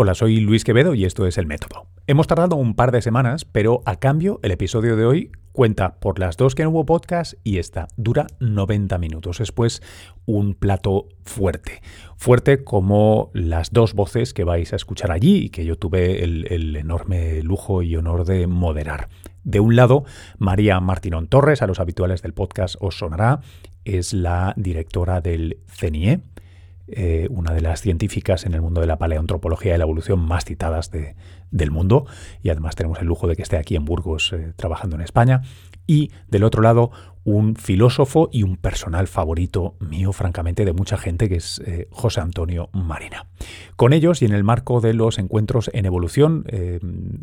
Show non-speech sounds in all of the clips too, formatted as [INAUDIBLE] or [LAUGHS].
Hola, soy Luis Quevedo y esto es El Método. Hemos tardado un par de semanas, pero a cambio el episodio de hoy cuenta por las dos que no hubo podcast y esta dura 90 minutos. Es pues un plato fuerte. Fuerte como las dos voces que vais a escuchar allí y que yo tuve el, enorme lujo y honor de moderar. De un lado, María Martinón Torres, a los habituales del podcast os sonará, es la directora del CENIE, eh, una de las científicas en el mundo de la paleoantropología y la evolución más citadas del mundo, y además tenemos el lujo de que esté aquí en Burgos eh, trabajando en España. Y del otro lado, un filósofo y un personal favorito mío, francamente, de mucha gente, que es eh, José Antonio Marina. Con ellos y en el marco de los encuentros en evolución,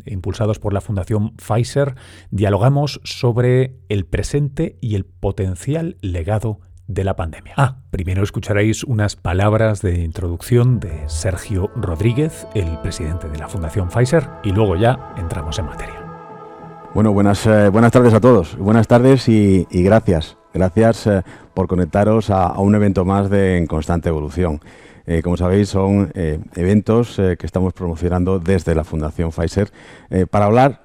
impulsados por la Fundación Pfizer, dialogamos sobre el presente y el potencial legado de la pandemia. Ah, primero escucharéis unas palabras de introducción de Sergio Rodríguez, el presidente de la Fundación Pfizer, y luego ya entramos en materia. Bueno, buenas, eh, buenas tardes a todos. Buenas tardes y, gracias. Gracias eh, por conectaros a, un evento más de En Constante Evolución. Eh, como sabéis, son eventos que estamos promocionando desde la Fundación Pfizer para hablar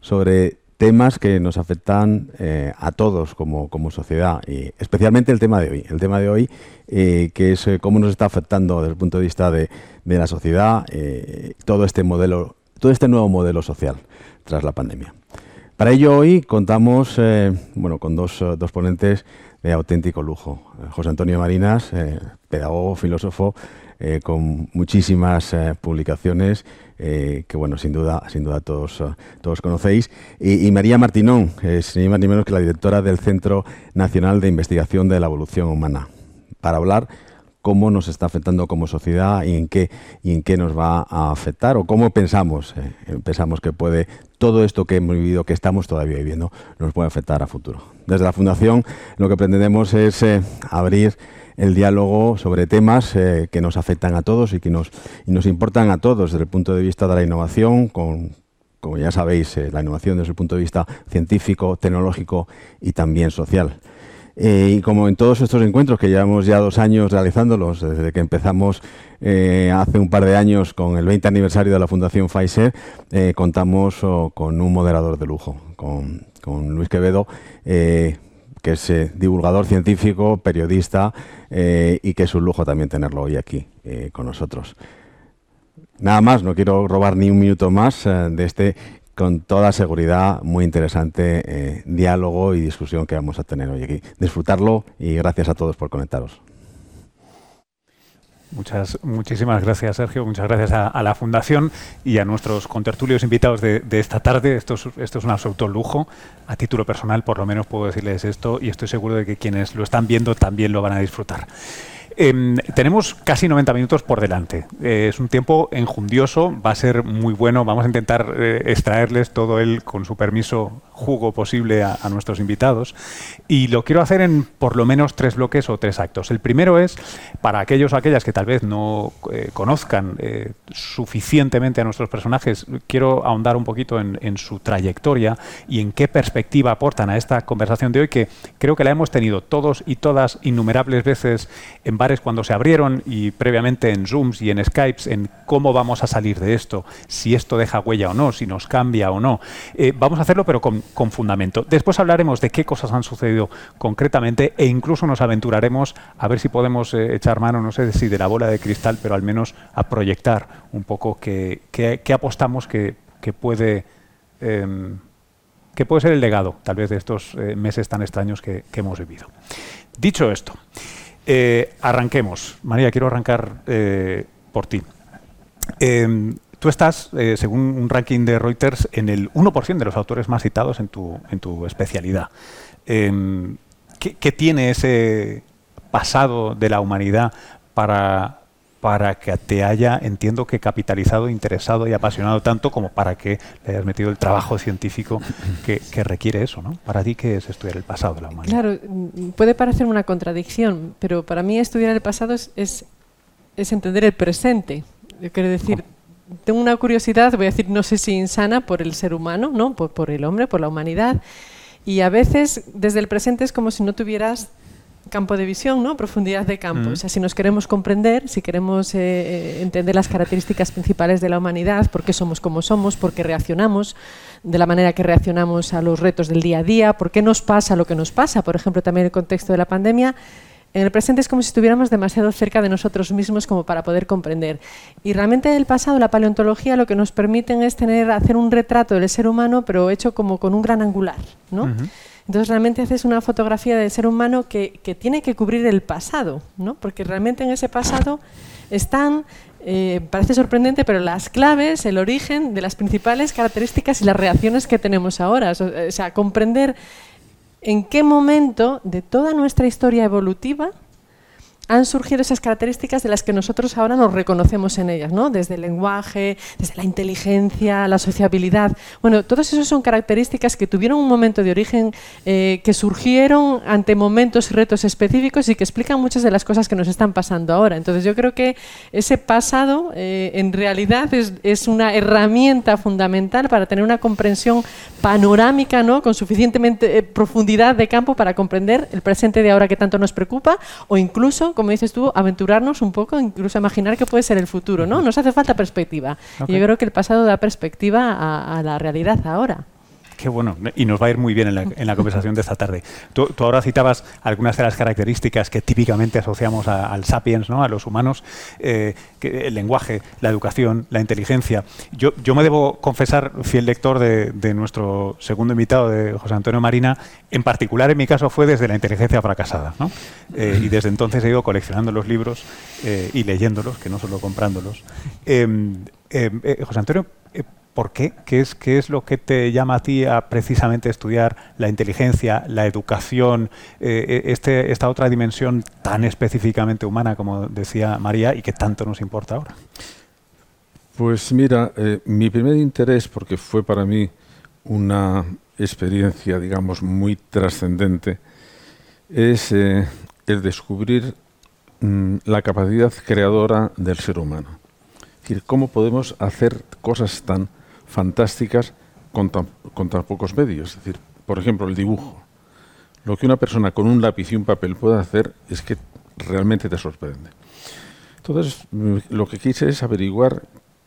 sobre temas que nos afectan eh, a todos como, sociedad, y especialmente el tema de hoy. El tema de hoy, eh, que es eh, cómo nos está afectando desde el punto de vista de, la sociedad todo este modelo, todo este nuevo modelo social tras la pandemia. Para ello hoy contamos bueno, con dos, dos ponentes de auténtico lujo. José Antonio Marinas, pedagogo, filósofo, con muchísimas publicaciones eh, que bueno, sin duda, sin duda todos, eh, todos conocéis, y, María Martinón, es ni más ni menos que la directora del Centro Nacional de Investigación de la Evolución Humana, para hablar cómo nos está afectando como sociedad y en qué, y en qué nos va a afectar o cómo pensamos, eh, pensamos que puede todo esto que hemos vivido, que estamos todavía viviendo, nos puede afectar a futuro. Desde la Fundación lo que pretendemos es abrir el diálogo sobre temas eh, que nos afectan a todos y que nos, y nos importan a todos desde el punto de vista de la innovación, como ya sabéis, eh, la innovación desde el punto de vista científico, tecnológico y también social. Eh, y como en todos estos encuentros que llevamos ya dos años realizándolos, desde que empezamos hace un par de años con el 20 aniversario de la Fundación Pfizer, contamos oh, con un moderador de lujo, con, Luis Quevedo, que es eh, divulgador científico, periodista eh, y que es un lujo también tenerlo hoy aquí eh, con nosotros. Nada más, no quiero robar ni un minuto más de este, con toda seguridad, muy interesante diálogo y discusión que vamos a tener hoy aquí. Disfrutarlo y gracias a todos por conectaros. Muchas, muchísimas gracias, Sergio. Muchas gracias a, la Fundación y a nuestros contertulios invitados de, esta tarde. Esto es, esto es un absoluto lujo. A título personal, por lo menos puedo decirles esto y estoy seguro de que quienes lo están viendo también lo van a disfrutar. Em, tenemos casi 90 minutos por delante. Eh, es un tiempo enjundioso, va a ser muy bueno. Vamos a intentar eh, extraerles todo el, con su permiso, jugo posible a, nuestros invitados. Y lo quiero hacer en por lo menos tres bloques o tres actos. El primero es, para aquellos o aquellas que tal vez no eh, conozcan suficientemente a nuestros personajes, quiero ahondar un poquito en, en su trayectoria y en qué perspectiva aportan a esta conversación de hoy, que creo que la hemos tenido todos y todas innumerables veces en varios cuando se abrieron y previamente en Zooms y en Skypes en cómo vamos a salir de esto, si esto deja huella o no, si nos cambia o no. Eh, vamos a hacerlo pero con, fundamento. Después hablaremos de qué cosas han sucedido concretamente e incluso nos aventuraremos a ver si podemos eh, echar mano, no sé si de la bola de cristal, pero al menos a proyectar un poco qué, apostamos que, puede... Em, que puede ser el legado, tal vez, de estos eh, meses tan extraños que hemos vivido. Dicho esto, eh, arranquemos. María, quiero arrancar eh, por ti. Em, tú estás, eh, según un ranking de Reuters, en el 1% de los autores más citados en tu, especialidad. Em, ¿qué, tiene ese pasado de la humanidad para para que te haya, entiendo que capitalizado, interesado y apasionado tanto como para que le hayas metido el trabajo científico que, requiere eso, ¿no? Para ti, ¿qué es estudiar el pasado de la humanidad? Claro, puede parecer una contradicción, pero para mí estudiar el pasado es, entender el presente. Yo quiero decir, tengo una curiosidad, voy a decir, no sé si insana, por el ser humano, ¿no? Por el hombre, por la humanidad. Y a veces, desde el presente es como si no tuvieras campo de visión, ¿no? profundidad de campo. O sea, si nos queremos comprender, si queremos eh, eh, entender las características principales de la humanidad, por qué somos como somos, por qué reaccionamos de la manera que reaccionamos a los retos del día a día, por qué nos pasa lo que nos pasa, por ejemplo, también el contexto de la pandemia, en el presente es como si estuviéramos demasiado cerca de nosotros mismos como para poder comprender. Y realmente en el pasado la paleontología lo que nos permiten es tener, hacer un retrato del ser humano, pero hecho como con un gran angular, ¿no? Entonces realmente haces una fotografía del ser humano que, tiene que cubrir el pasado, ¿no? Porque realmente en ese pasado están, eh, parece sorprendente, pero las claves, el origen de las principales características y las reacciones que tenemos ahora. O sea, comprender en qué momento de toda nuestra historia evolutiva han surgido esas características de las que nosotros ahora nos reconocemos en ellas, ¿no? Desde el lenguaje, desde la inteligencia, la sociabilidad. Bueno, todas esas son características que tuvieron un momento de origen, eh, que surgieron ante momentos y retos específicos y que explican muchas de las cosas que nos están pasando ahora. Entonces yo creo que ese pasado eh, en realidad es, es, una herramienta fundamental para tener una comprensión panorámica, ¿no? Con suficientemente eh, profundidad de campo para comprender el presente de ahora que tanto nos preocupa o incluso como dices tú, aventurarnos un poco, incluso imaginar que puede ser el futuro, ¿no? Nos hace falta perspectiva. Y yo creo que el pasado da perspectiva a la realidad ahora. Qué bueno, y nos va a ir muy bien en la, conversación de esta tarde. Tú, ahora citabas algunas de las características que típicamente asociamos al sapiens, ¿no? a los humanos, eh, el lenguaje, la educación, la inteligencia. Yo, me debo confesar, fiel lector de, nuestro segundo invitado, de José Antonio Marina, en particular en mi caso fue desde la inteligencia fracasada. ¿no? Eh, y desde entonces he ido coleccionando los libros eh, y leyéndolos, que no solo comprándolos. Em, em, José Antonio, ¿Por qué? ¿Qué es, ¿Qué es lo que te llama a ti a precisamente estudiar la inteligencia, la educación, eh, eh, este, esta otra dimensión tan específicamente humana, como decía María, y que tanto nos importa ahora? Pues mira, eh, mi primer interés, porque fue para mí una experiencia, digamos, muy trascendente, es el descubrir mm, la capacidad creadora del ser humano. Es decir, cómo podemos hacer cosas tan fantásticas con tan, pocos medios. Es decir, por ejemplo, el dibujo. Lo que una persona con un lápiz y un papel puede hacer es que realmente te sorprende. Entonces, lo que quise es averiguar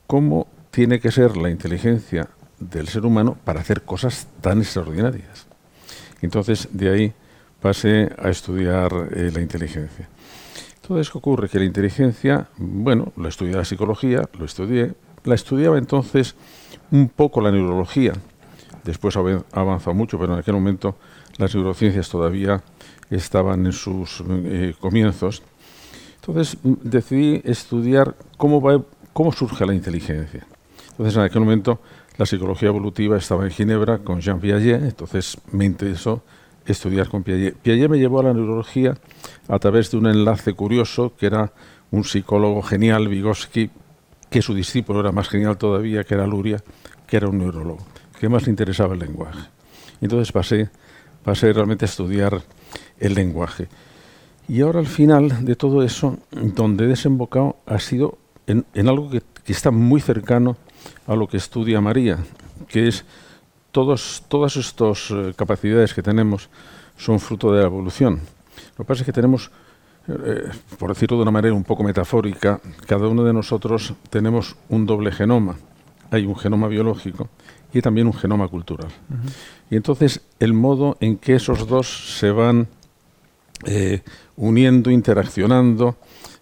cómo tiene que ser la inteligencia del ser humano para hacer cosas tan extraordinarias. Entonces, de ahí pasé a estudiar eh, la inteligencia. Entonces, ¿qué ocurre? Que la inteligencia, bueno, lo estudié la psicología, lo estudié, la estudiaba entonces un poco la neurología. Después ha avanzado mucho, pero en aquel momento las neurociencias todavía estaban en sus eh, comienzos. Entonces mm, decidí estudiar cómo, cómo surge la inteligencia. Entonces en aquel momento la psicología evolutiva estaba en Ginebra con Jean Piaget, entonces me interesó estudiar con Piaget. Piaget me llevó a la neurología a través de un enlace curioso que era un psicólogo genial, Vygotsky, que su discípulo era más genial todavía, que era Luria, que era un neurólogo, que más le interesaba el lenguaje. Entonces pasé, pasé realmente a estudiar el lenguaje. Y ahora al final de todo eso, donde he desembocado ha sido en, algo que, está muy cercano a lo que estudia María, que es todos, todas estas eh, capacidades que tenemos son fruto de la evolución. Lo que pasa es que tenemos eh, por decirlo de una manera un poco metafórica, cada uno de nosotros tenemos un doble genoma. Hay un genoma biológico y también un genoma cultural. Y entonces el modo en que esos dos se van eh, uniendo, interaccionando,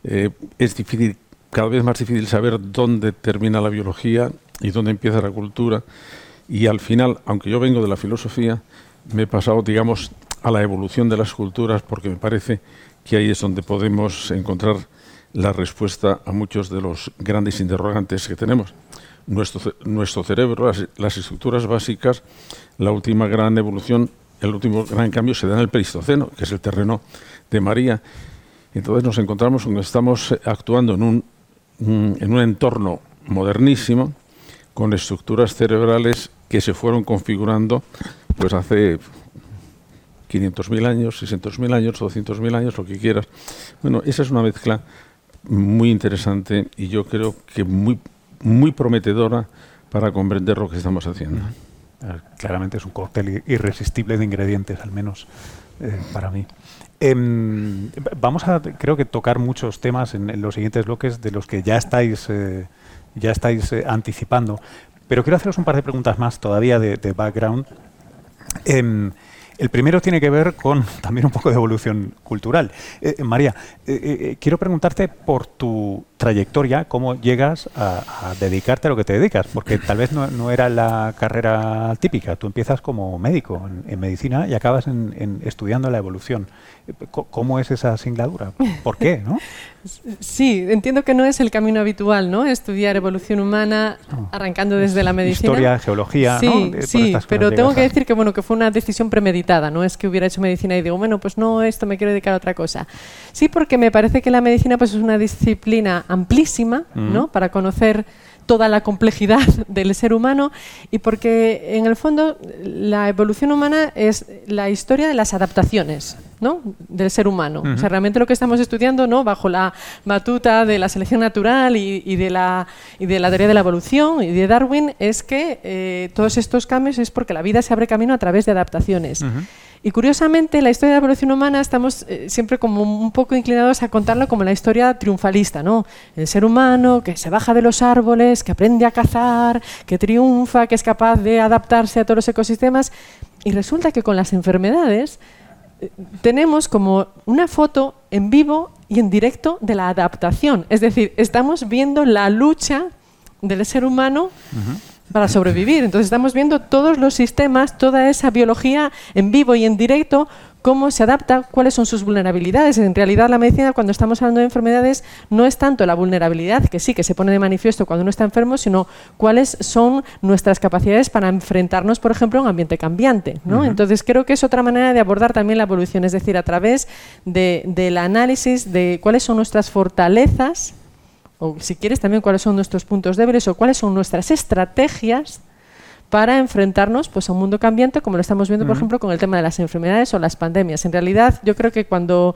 eh, es difícil, cada vez más difícil saber dónde termina la biología y dónde empieza la cultura. Y al final, aunque yo vengo de la filosofía, me he pasado, digamos, a la evolución de las culturas porque me parece que ahí es donde podemos encontrar la respuesta a muchos de los grandes interrogantes que tenemos. Nuestro, nuestro cerebro, las, estructuras básicas, la última gran evolución, el último gran cambio se da en el Pleistoceno, que es el terreno de María. Entonces nos encontramos cuando estamos actuando en un, en un entorno modernísimo, con estructuras cerebrales que se fueron configurando pues hace 500.000 años, 600.000 años, 200.000 años, lo que quieras. Bueno, esa es una mezcla muy interesante y yo creo que muy, muy prometedora para comprender lo que estamos haciendo. Ah, claramente es un cóctel irresistible de ingredientes, al menos eh, para mí. Em, vamos a, creo que, tocar muchos temas en, los siguientes bloques de los que ya estáis, eh, ya estáis eh, anticipando. Pero quiero haceros un par de preguntas más todavía de, background. El primero tiene que ver con también un poco de evolución cultural. Eh, eh, María, eh, quiero preguntarte por tu trayectoria, cómo llegas a, dedicarte a lo que te dedicas, porque tal vez no, era la carrera típica. Tú empiezas como médico en, medicina y acabas en, estudiando la evolución. ¿Cómo es esa singladura? ¿Por qué? ¿no? [LAUGHS] Sí, entiendo que no es el camino habitual, ¿no? Estudiar evolución humana arrancando desde la medicina. Historia, geología, sí, Sí, pero tengo que decir que bueno, que fue una decisión premeditada, no es que hubiera hecho medicina y digo, bueno, pues no, esto me quiero dedicar a otra cosa. Sí, porque me parece que la medicina pues es una disciplina amplísima, ¿no? Para conocer toda la complejidad [LAUGHS] del ser humano y porque en el fondo la evolución humana es la historia de las adaptaciones ¿no? del ser humano. O sea, realmente lo que estamos estudiando ¿no? bajo la batuta de la selección natural y, de, la, y de la teoría de la evolución y de Darwin es que eh, todos estos cambios es porque la vida se abre camino a través de adaptaciones. Y curiosamente, la historia de la evolución humana estamos eh, siempre como un poco inclinados a contarlo como la historia triunfalista, ¿no? El ser humano que se baja de los árboles, que aprende a cazar, que triunfa, que es capaz de adaptarse a todos los ecosistemas. Y resulta que con las enfermedades eh, tenemos como una foto en vivo y en directo de la adaptación. Es decir, estamos viendo la lucha del ser humano para sobrevivir. Entonces estamos viendo todos los sistemas, toda esa biología en vivo y en directo, cómo se adapta, cuáles son sus vulnerabilidades. En realidad la medicina, cuando estamos hablando de enfermedades, no es tanto la vulnerabilidad, que sí, que se pone de manifiesto cuando uno está enfermo, sino cuáles son nuestras capacidades para enfrentarnos, por ejemplo, a un ambiente cambiante. Entonces creo que es otra manera de abordar también la evolución, es decir, a través del análisis de cuáles son nuestras fortalezas o si quieres también cuáles son nuestros puntos débiles o cuáles son nuestras estrategias para enfrentarnos pues, a un mundo cambiante, como lo estamos viendo, por ejemplo, con el tema de las enfermedades o las pandemias. En realidad, yo creo que cuando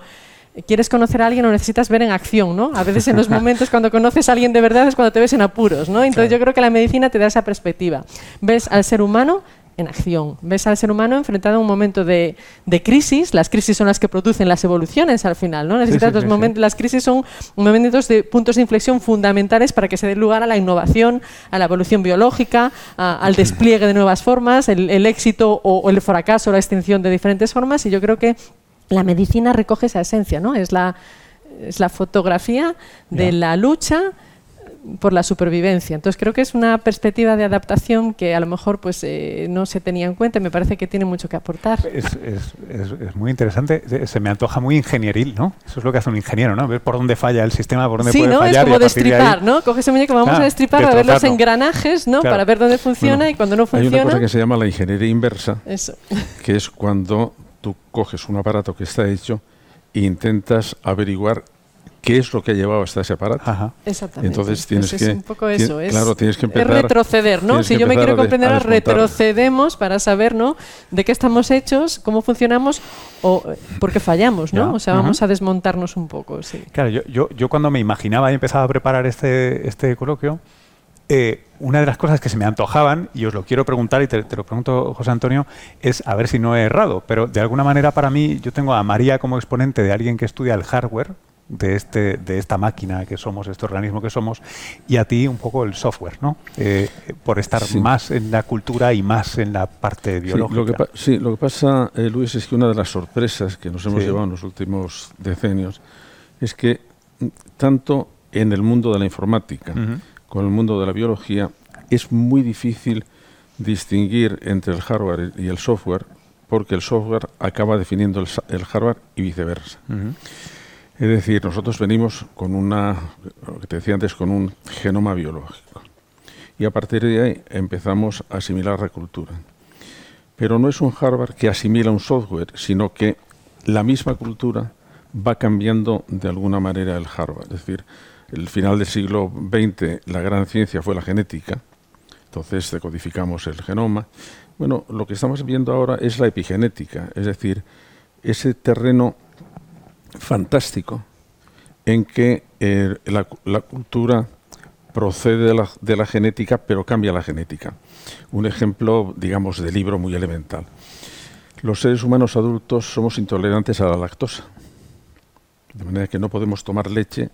quieres conocer a alguien lo necesitas ver en acción, ¿no? A veces en los [LAUGHS] momentos cuando conoces a alguien de verdad es cuando te ves en apuros, ¿no? Entonces yo creo que la medicina te da esa perspectiva. Ves al ser humano en acción. Ves al ser humano enfrentado a un momento de, crisis. Las crisis son las que producen las evoluciones al final. ¿no? Necesitas los momentos, Las crisis son momentos de puntos de inflexión fundamentales para que se dé lugar a la innovación, a la evolución biológica, al despliegue de nuevas formas, el, éxito o, el fracaso la extinción de diferentes formas. Y yo creo que la medicina recoge esa esencia. ¿no? Es la, es la fotografía de la lucha por la supervivencia. Entonces creo que es una perspectiva de adaptación que a lo mejor pues eh, no se tenía en cuenta y me parece que tiene mucho que aportar. Es, muy interesante, se me antoja muy ingenieril, ¿no? Eso es lo que hace un ingeniero, ¿no? Ver por dónde falla el sistema, por dónde sí, puede ¿no? fallar. Es como destripar, ¿no? Coge ese muñeco, vamos a destripar, a ver los engranajes, ¿no? Para ver dónde funciona y cuando no funciona... Hay una cosa que se llama la ingeniería inversa, Eso. que es cuando tú coges un aparato que está hecho e intentas averiguar qué es lo que ha llevado hasta ese aparato. Exactamente. Entonces tienes pues que, es un poco eso, es, claro, tienes que empezar, retroceder, ¿no? Si yo me quiero comprender, retrocedemos para saber, ¿no? De qué estamos hechos, cómo funcionamos o por qué fallamos, ¿no? O sea, vamos a desmontarnos un poco, sí. Claro, yo, yo, yo cuando me imaginaba y empezaba a preparar este, este coloquio, eh, una de las cosas que se me antojaban, y os lo quiero preguntar, y te, lo pregunto, José Antonio, es a ver si no he errado, pero de alguna manera para mí, yo tengo a María como exponente de alguien que estudia el hardware, de, este, de esta máquina que somos, este organismo que somos, y a ti un poco el software, ¿no? Eh, por estar más en la cultura y más en la parte biológica. Sí, lo que, pasa, eh, Luis, es que una de las sorpresas que nos hemos llevado en los últimos decenios es que mm, tanto en el mundo de la informática como en el mundo de la biología es muy difícil distinguir entre el hardware y el software porque el software acaba definiendo el, hardware y viceversa. Es decir, nosotros venimos con una, lo que te decía antes, con un genoma biológico. Y a partir de ahí empezamos a asimilar la cultura. Pero no es un hardware que asimila un software, sino que la misma cultura va cambiando de alguna manera el hardware. Es decir, el final del siglo XX la gran ciencia fue la genética, entonces decodificamos el genoma. Bueno, lo que estamos viendo ahora es la epigenética, es decir, ese terreno fantástico en que eh, la, cultura procede de la, genética, pero cambia la genética. Un ejemplo, digamos, de libro muy elemental. los seres humanos adultos somos intolerantes a la lactosa, de manera que no podemos tomar leche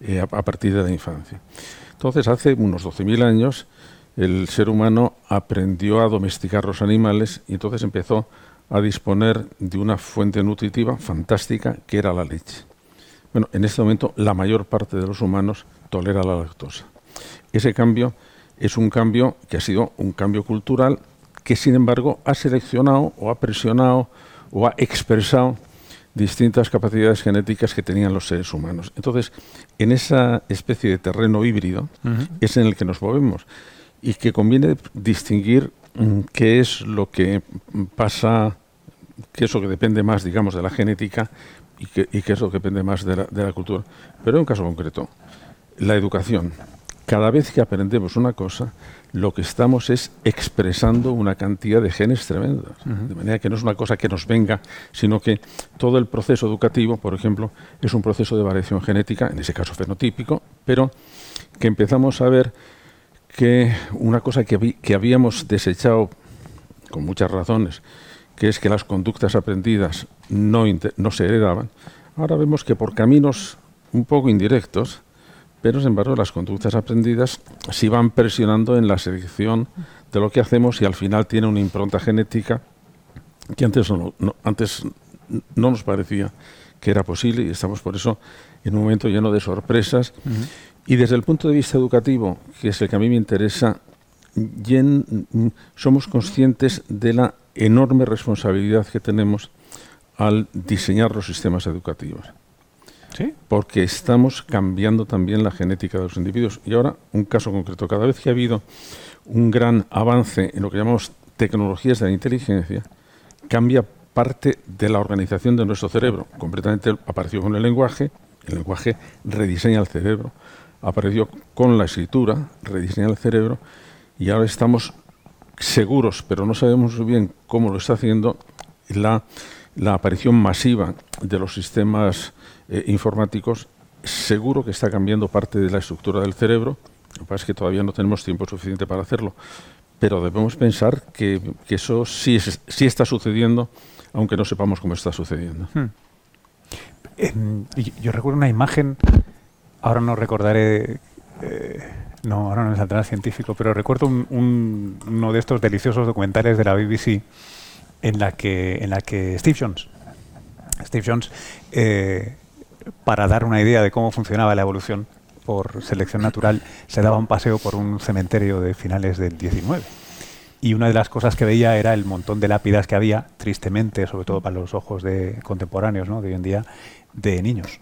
eh, a, partir de la infancia. Entonces, hace unos 12.000 años, el ser humano aprendió a domesticar los animales y entonces empezó a disponer de una fuente nutritiva fantástica que era la leche. Bueno, en este momento la mayor parte de los humanos tolera la lactosa. Ese cambio es un cambio que ha sido un cambio cultural que sin embargo ha seleccionado o ha presionado o ha expresado distintas capacidades genéticas que tenían los seres humanos. Entonces, en esa especie de terreno híbrido es en el que nos movemos y que conviene distinguir qué es lo que pasa, qué es lo que depende más, digamos, de la genética y qué, y qué es lo que depende más de la, de la cultura. Pero en un caso concreto, la educación. Cada vez que aprendemos una cosa, lo que estamos es expresando una cantidad de genes tremendos. De manera que no es una cosa que nos venga, sino que todo el proceso educativo, por ejemplo, es un proceso de variación genética, en ese caso fenotípico, pero que empezamos a ver que una cosa que, habíamos desechado con muchas razones, que es que las conductas aprendidas no, no se heredaban, ahora vemos que por caminos un poco indirectos, pero sin embargo las conductas aprendidas sí van presionando en la selección de lo que hacemos y al final tiene una impronta genética que antes no, antes no nos parecía que era posible y estamos por eso en un momento lleno de sorpresas. Y desde el punto de vista educativo, que es el que a mí me interesa, somos conscientes de la enorme responsabilidad que tenemos al diseñar los sistemas educativos. Porque estamos cambiando también la genética de los individuos. Y ahora, un caso concreto. Cada vez que ha habido un gran avance en lo que llamamos tecnologías de la inteligencia, cambia parte de la organización de nuestro cerebro. Completamente apareció con el lenguaje, el lenguaje rediseña el cerebro. Apareció con la escritura, rediseña el cerebro. Y ahora estamos seguros, pero no sabemos bien cómo lo está haciendo, la, aparición masiva de los sistemas eh, informáticos, seguro que está cambiando parte de la estructura del cerebro. Lo que pasa es que todavía no tenemos tiempo suficiente para hacerlo. Pero debemos pensar que, eso sí, está sucediendo, aunque no sepamos cómo está sucediendo. Hmm. Em, yo recuerdo una imagen, ahora no recordaré, eh, no, ahora no me saldrá científico, pero recuerdo uno de estos deliciosos documentales de la BBC en la que, en la que Steve Jones, Steve Jones eh, para dar una idea de cómo funcionaba la evolución por selección natural, se daba un paseo por un cementerio de finales del 19. Y una de las cosas que veía era el montón de lápidas que había, tristemente, sobre todo para los ojos de contemporáneos ¿no? de hoy en día, de niños.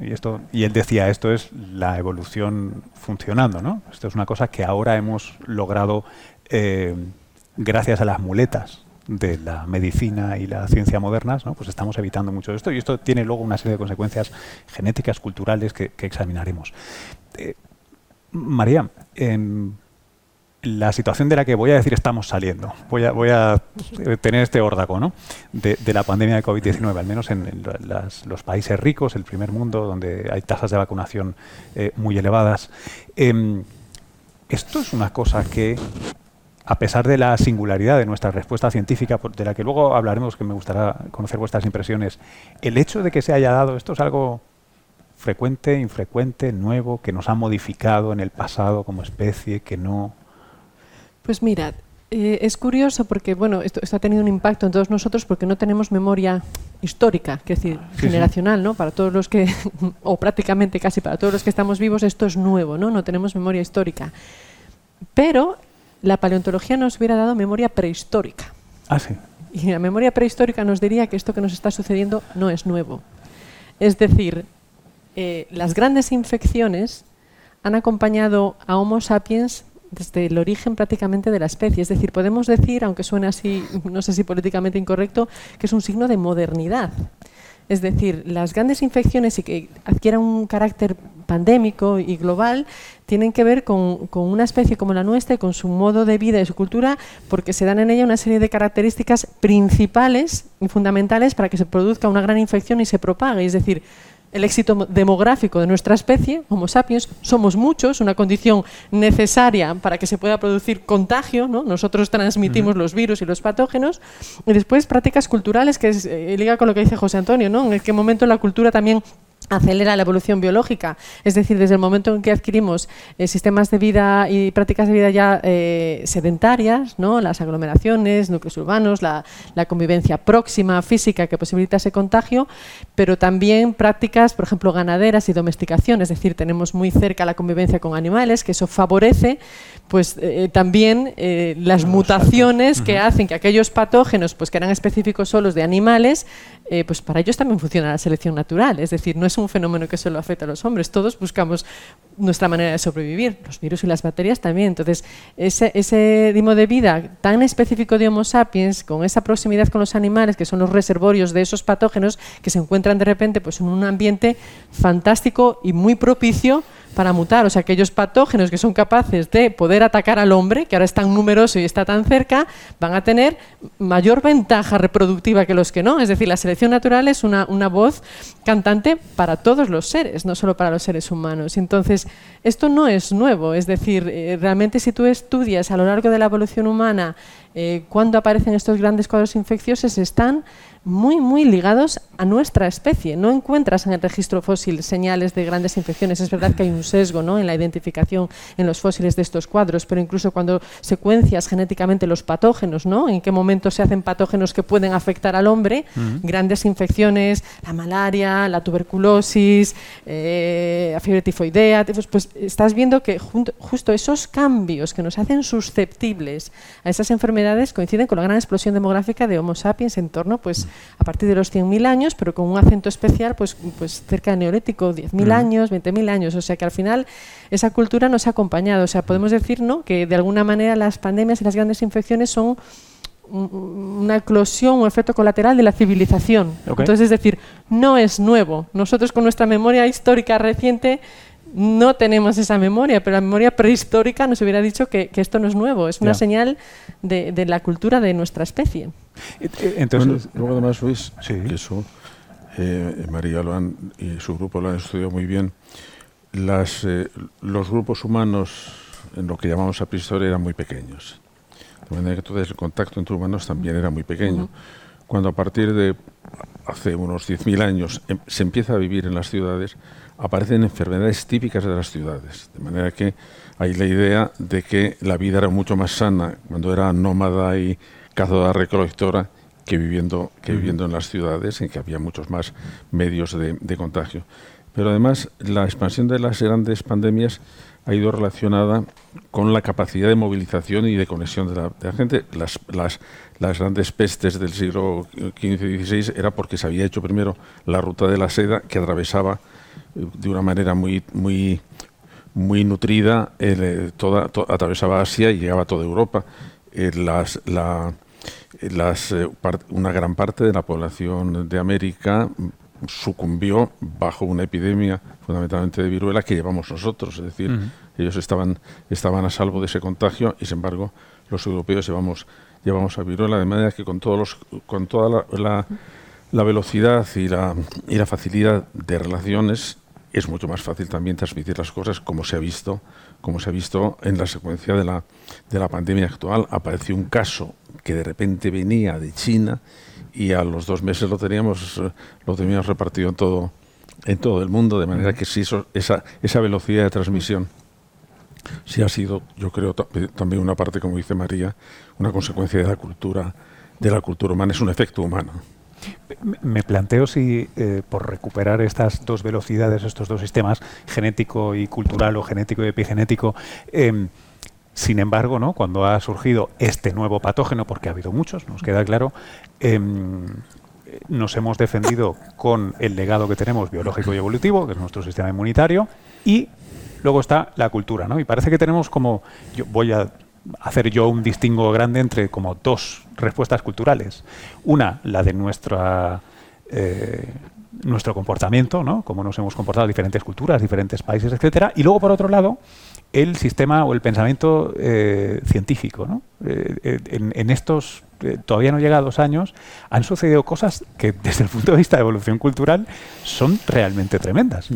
Y, esto, y él decía, esto es la evolución funcionando. ¿no? Esto es una cosa que ahora hemos logrado eh, gracias a las muletas de la medicina y la ciencia modernas, ¿no? pues estamos evitando mucho de esto y esto tiene luego una serie de consecuencias genéticas, culturales que, examinaremos. Eh, María, en la situación de la que voy a decir estamos saliendo, voy a, voy a tener este órdago ¿no? de, la pandemia de COVID-19, al menos en, los países ricos, el primer mundo, donde hay tasas de vacunación eh, muy elevadas. Em, esto es una cosa que a pesar de la singularidad de nuestra respuesta científica, de la que luego hablaremos, que me gustará conocer vuestras impresiones, el hecho de que se haya dado esto es algo frecuente, infrecuente, nuevo, que nos ha modificado en el pasado como especie, que no... Pues mirad, eh, es curioso porque bueno, esto, ha tenido un impacto en todos nosotros porque no tenemos memoria histórica, es decir, generacional, ¿no? Para todos los que, [LAUGHS] o prácticamente casi para todos los que estamos vivos, esto es nuevo, ¿no? No tenemos memoria histórica. Pero la paleontología nos hubiera dado memoria prehistórica. Ah, sí. Y la memoria prehistórica nos diría que esto que nos está sucediendo no es nuevo. Es decir, eh, las grandes infecciones han acompañado a Homo sapiens desde el origen prácticamente de la especie. Es decir, podemos decir, aunque suene así, no sé si políticamente incorrecto, que es un signo de modernidad. Es decir, las grandes infecciones y que adquieran un carácter pandémico y global tienen que ver con, una especie como la nuestra y con su modo de vida y su cultura, porque se dan en ella una serie de características principales y fundamentales para que se produzca una gran infección y se propague. Es decir, el éxito demográfico de nuestra especie, Homo sapiens, somos muchos, una condición necesaria para que se pueda producir contagio, ¿no? nosotros transmitimos los virus y los patógenos, y después prácticas culturales, que es, eh, liga con lo que dice José Antonio, ¿no? en qué momento la cultura también acelera la evolución biológica, es decir, desde el momento en que adquirimos eh, sistemas de vida y prácticas de vida ya eh, sedentarias, ¿no? las aglomeraciones, núcleos urbanos, la, la, convivencia próxima, física, que posibilita ese contagio, pero también prácticas, por ejemplo, ganaderas y domesticación, es decir, tenemos muy cerca la convivencia con animales, que eso favorece pues eh, también las mutaciones que hacen que aquellos patógenos pues, que eran específicos solos de animales, pues para ellos también funciona la selección natural, es decir, no es un fenómeno que solo afecta a los hombres, todos buscamos nuestra manera de sobrevivir, los virus y las bacterias también. Entonces, ese, ese ritmo de vida tan específico de Homo sapiens, con esa proximidad con los animales, que son los reservorios de esos patógenos, que se encuentran de repente pues, en un ambiente fantástico y muy propicio para mutar. O sea, aquellos patógenos que son capaces de poder atacar al hombre, que ahora es tan numeroso y está tan cerca, van a tener mayor ventaja reproductiva que los que no. Es decir, la selección natural es una, una voz cantante para todos los seres, no solo para los seres humanos. Entonces, esto no es nuevo. Es decir, eh, realmente si tú estudias a lo largo de la evolución humana eh, cuando aparecen estos grandes cuadros infecciosos, están muy, muy ligados a nuestra especie. No encuentras en el registro fósil señales de grandes infecciones. Es verdad que hay un sesgo ¿no? en la identificación en los fósiles de estos cuadros, pero incluso cuando secuencias genéticamente los patógenos, ¿no? en qué momento se hacen patógenos que pueden afectar al hombre, grandes infecciones, la malaria, la tuberculosis, eh, la fiebre tifoidea, pues, pues estás viendo que justo esos cambios que nos hacen susceptibles a esas enfermedades coinciden con la gran explosión demográfica de Homo sapiens en torno pues, a partir de los 100.000 años, pero con un acento especial pues, pues cerca de neolítico, 10.000 mm. años, 20.000 años. O sea que al final esa cultura nos ha acompañado. O sea, podemos decir ¿no? que de alguna manera las pandemias y las grandes infecciones son una eclosión, un efecto colateral de la civilización. Entonces, es decir, no es nuevo. Nosotros con nuestra memoria histórica reciente no tenemos esa memoria, pero la memoria prehistórica nos hubiera dicho que, esto no es nuevo, es una señal de, la cultura de nuestra especie. Entonces, luego además, Luis, que eso, eh, María lo han, y su grupo lo han estudiado muy bien, las, eh, los grupos humanos en lo que llamamos a prehistoria eran muy pequeños. De manera que entonces el contacto entre humanos también era muy pequeño. Cuando a partir de hace unos 10.000 años em, se empieza a vivir en las ciudades, aparecen enfermedades típicas de las ciudades. De manera que hay la idea de que la vida era mucho más sana cuando era nómada y cazadora recolectora que viviendo, que viviendo en las ciudades, en que había muchos más medios de, contagio. Pero además la expansión de las grandes pandemias ha ido relacionada con la capacidad de movilización y de conexión de la, gente. Las, las, las, grandes pestes del siglo XV y XVI era porque se había hecho primero la ruta de la seda que atravesaba de una manera muy, muy, muy nutrida, eh, toda, atravesaba Asia y llegaba a toda Europa. Eh, las, la, las, eh, una gran parte de la población de América sucumbió bajo una epidemia fundamentalmente de viruela que llevamos nosotros, es decir, ellos estaban, estaban a salvo de ese contagio y sin embargo los europeos llevamos, llevamos a viruela, de manera que con, todos los, con toda la, la, velocidad y la, y la facilidad de relaciones es mucho más fácil también transmitir las cosas como se ha visto, como se ha visto en la secuencia de la, de la pandemia actual. Apareció un caso que de repente venía de China y a los dos meses lo teníamos, lo teníamos repartido en todo, en todo el mundo, de manera que sí, esa, esa velocidad de transmisión sí ha sido, yo creo, también una parte, como dice María, una consecuencia de la cultura, de la cultura humana, es un efecto humano. Me planteo si eh, por recuperar estas dos velocidades, estos dos sistemas, genético y cultural o genético y epigenético, em, sin embargo, ¿no? cuando ha surgido este nuevo patógeno, porque ha habido muchos, nos queda claro, em, nos hemos defendido con el legado que tenemos biológico y evolutivo, que es nuestro sistema inmunitario, y luego está la cultura, ¿no? Y parece que tenemos como, yo voy a hacer yo un distingo grande entre como dos respuestas culturales. Una, la de nuestra eh, nuestro comportamiento, ¿no? Cómo nos hemos comportado diferentes culturas, diferentes países, etcétera. Y luego, por otro lado, el sistema o el pensamiento eh, científico. ¿no? Eh, eh, en, estos todavía no llegados años han sucedido cosas que desde el punto de vista de evolución cultural son realmente tremendas.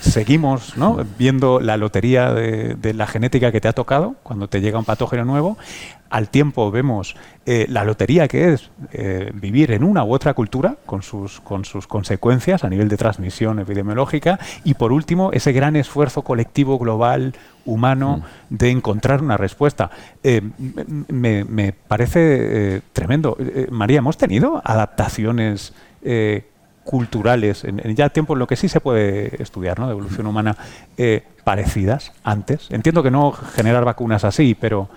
seguimos ¿no? viendo la lotería de, de, la genética que te ha tocado cuando te llega un patógeno nuevo al tiempo vemos eh, la lotería que es eh, vivir en una u otra cultura con sus, con sus consecuencias a nivel de transmisión epidemiológica y por último ese gran esfuerzo colectivo global humano mm. de encontrar una respuesta. Eh, me, parece tremendo. María, ¿hemos tenido adaptaciones culturales, en, ya tiempo en lo que sí se puede estudiar, ¿no? de evolución humana, eh, parecidas antes. Entiendo que no generar vacunas así, pero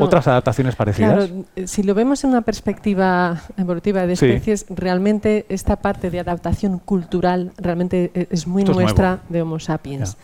otras adaptaciones parecidas. Claro, si lo vemos en una perspectiva evolutiva de especies, realmente esta parte de adaptación cultural realmente eh, es muy nuestra de Homo sapiens.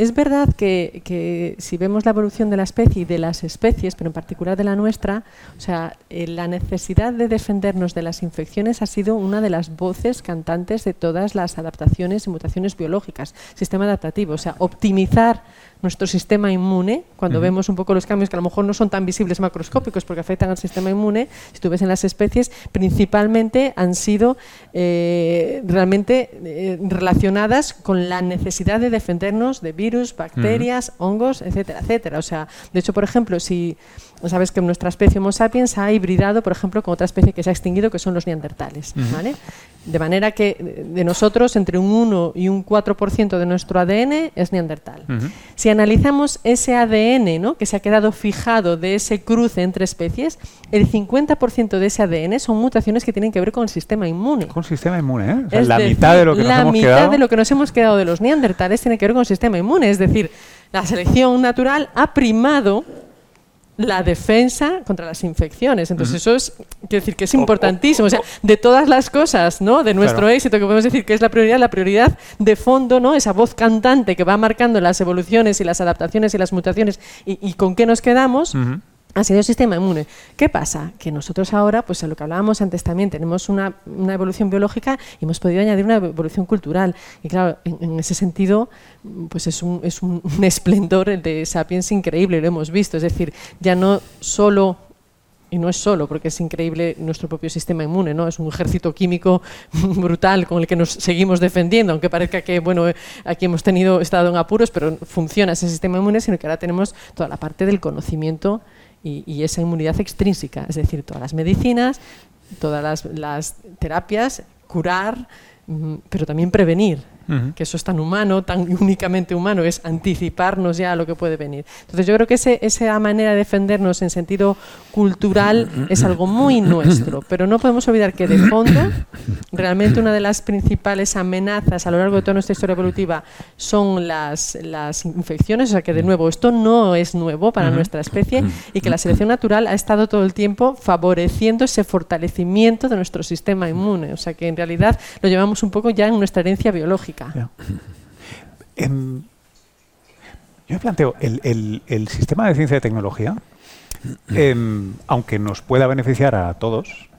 Es verdad que, si vemos la evolución de la especie y de las especies, pero en particular de la nuestra, o sea, eh, la necesidad de defendernos de las infecciones ha sido una de las voces cantantes de todas las adaptaciones y mutaciones biológicas, sistema adaptativo, o sea, optimizar nuestro sistema inmune, cuando vemos un poco los cambios que a lo mejor no son tan visibles macroscópicos porque afectan al sistema inmune, si tú ves en las especies, principalmente han sido eh, realmente eh, relacionadas con la necesidad de defendernos de virus, bacterias, hongos, etcétera, etcétera. O sea, de hecho, por ejemplo, si sabes que nuestra especie Homo sapiens ha hibridado, por ejemplo, con otra especie que se ha extinguido, que son los neandertales. ¿vale? De manera que de nosotros, entre un 1 y un 4% de nuestro ADN es neandertal. Si analizamos ese ADN ¿no? que se ha quedado fijado de ese cruce entre especies, el 50% de ese ADN son mutaciones que tienen que ver con el sistema inmune. Con el sistema inmune, ¿eh? la mitad de lo que nos hemos mitad de lo que nos hemos quedado de los neandertales tiene que ver con el sistema inmune. Es decir, la selección natural ha primado la defensa contra las infecciones. Entonces, eso es, quiero decir que es importantísimo. O sea, de todas las cosas, ¿no? De nuestro éxito, que podemos decir que es la prioridad, la prioridad de fondo, ¿no? Esa voz cantante que va marcando las evoluciones y las adaptaciones y las mutaciones y, con qué nos quedamos ha sido el sistema inmune. ¿Qué pasa? Que nosotros ahora, pues a lo que hablábamos antes también, tenemos una, evolución biológica y hemos podido añadir una evolución cultural. Y claro, en, ese sentido, pues es un, es un, esplendor de Sapiens increíble, lo hemos visto. Es decir, ya no solo y no es solo, porque es increíble nuestro propio sistema inmune, ¿no? Es un ejército químico [LAUGHS] brutal con el que nos seguimos defendiendo, aunque parezca que, bueno, aquí hemos tenido estado en apuros, pero funciona ese sistema inmune, sino que ahora tenemos toda la parte del conocimiento y, esa inmunidad extrínseca, es decir, todas las medicinas, todas las, las terapias, curar, mm, pero también prevenir que eso es tan humano, tan [LAUGHS] únicamente humano, es anticiparnos ya a lo que puede venir. Entonces yo creo que ese, esa manera de defendernos en sentido cultural es algo muy [LAUGHS] nuestro, pero no podemos olvidar que de fondo realmente una de las principales amenazas a lo largo de toda nuestra historia evolutiva son las, las infecciones, o sea que de nuevo esto no es nuevo para nuestra especie y que la selección natural ha estado todo el tiempo favoreciendo ese fortalecimiento de nuestro sistema inmune, o sea que en realidad lo llevamos un poco ya en nuestra herencia biológica. Em, yo planteo, el, sistema de ciencia y tecnología, em, aunque nos pueda beneficiar a todos,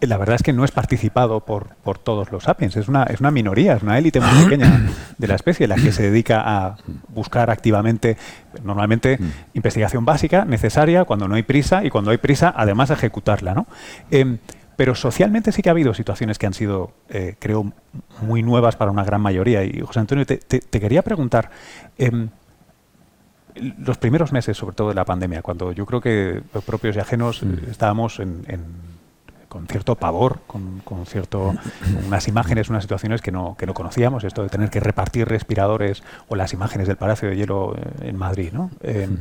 eh, la verdad es que no es participado por, todos los sapiens, es una, es una minoría, es una élite muy pequeña de la especie la que se dedica a buscar activamente, normalmente, investigación básica, necesaria, cuando no hay prisa, y cuando hay prisa, además, ejecutarla. ¿no? Em, pero socialmente sí que ha habido situaciones que han sido, eh, creo, muy nuevas para una gran mayoría. Y José Antonio, te, quería preguntar, em, los primeros meses, sobre todo de la pandemia, cuando yo creo que los propios y ajenos mm. estábamos con cierto pavor, con, cierto unas imágenes, unas situaciones que no, que no conocíamos, esto de tener que repartir respiradores o las imágenes del Palacio de Hielo eh, en Madrid, ¿no? Em,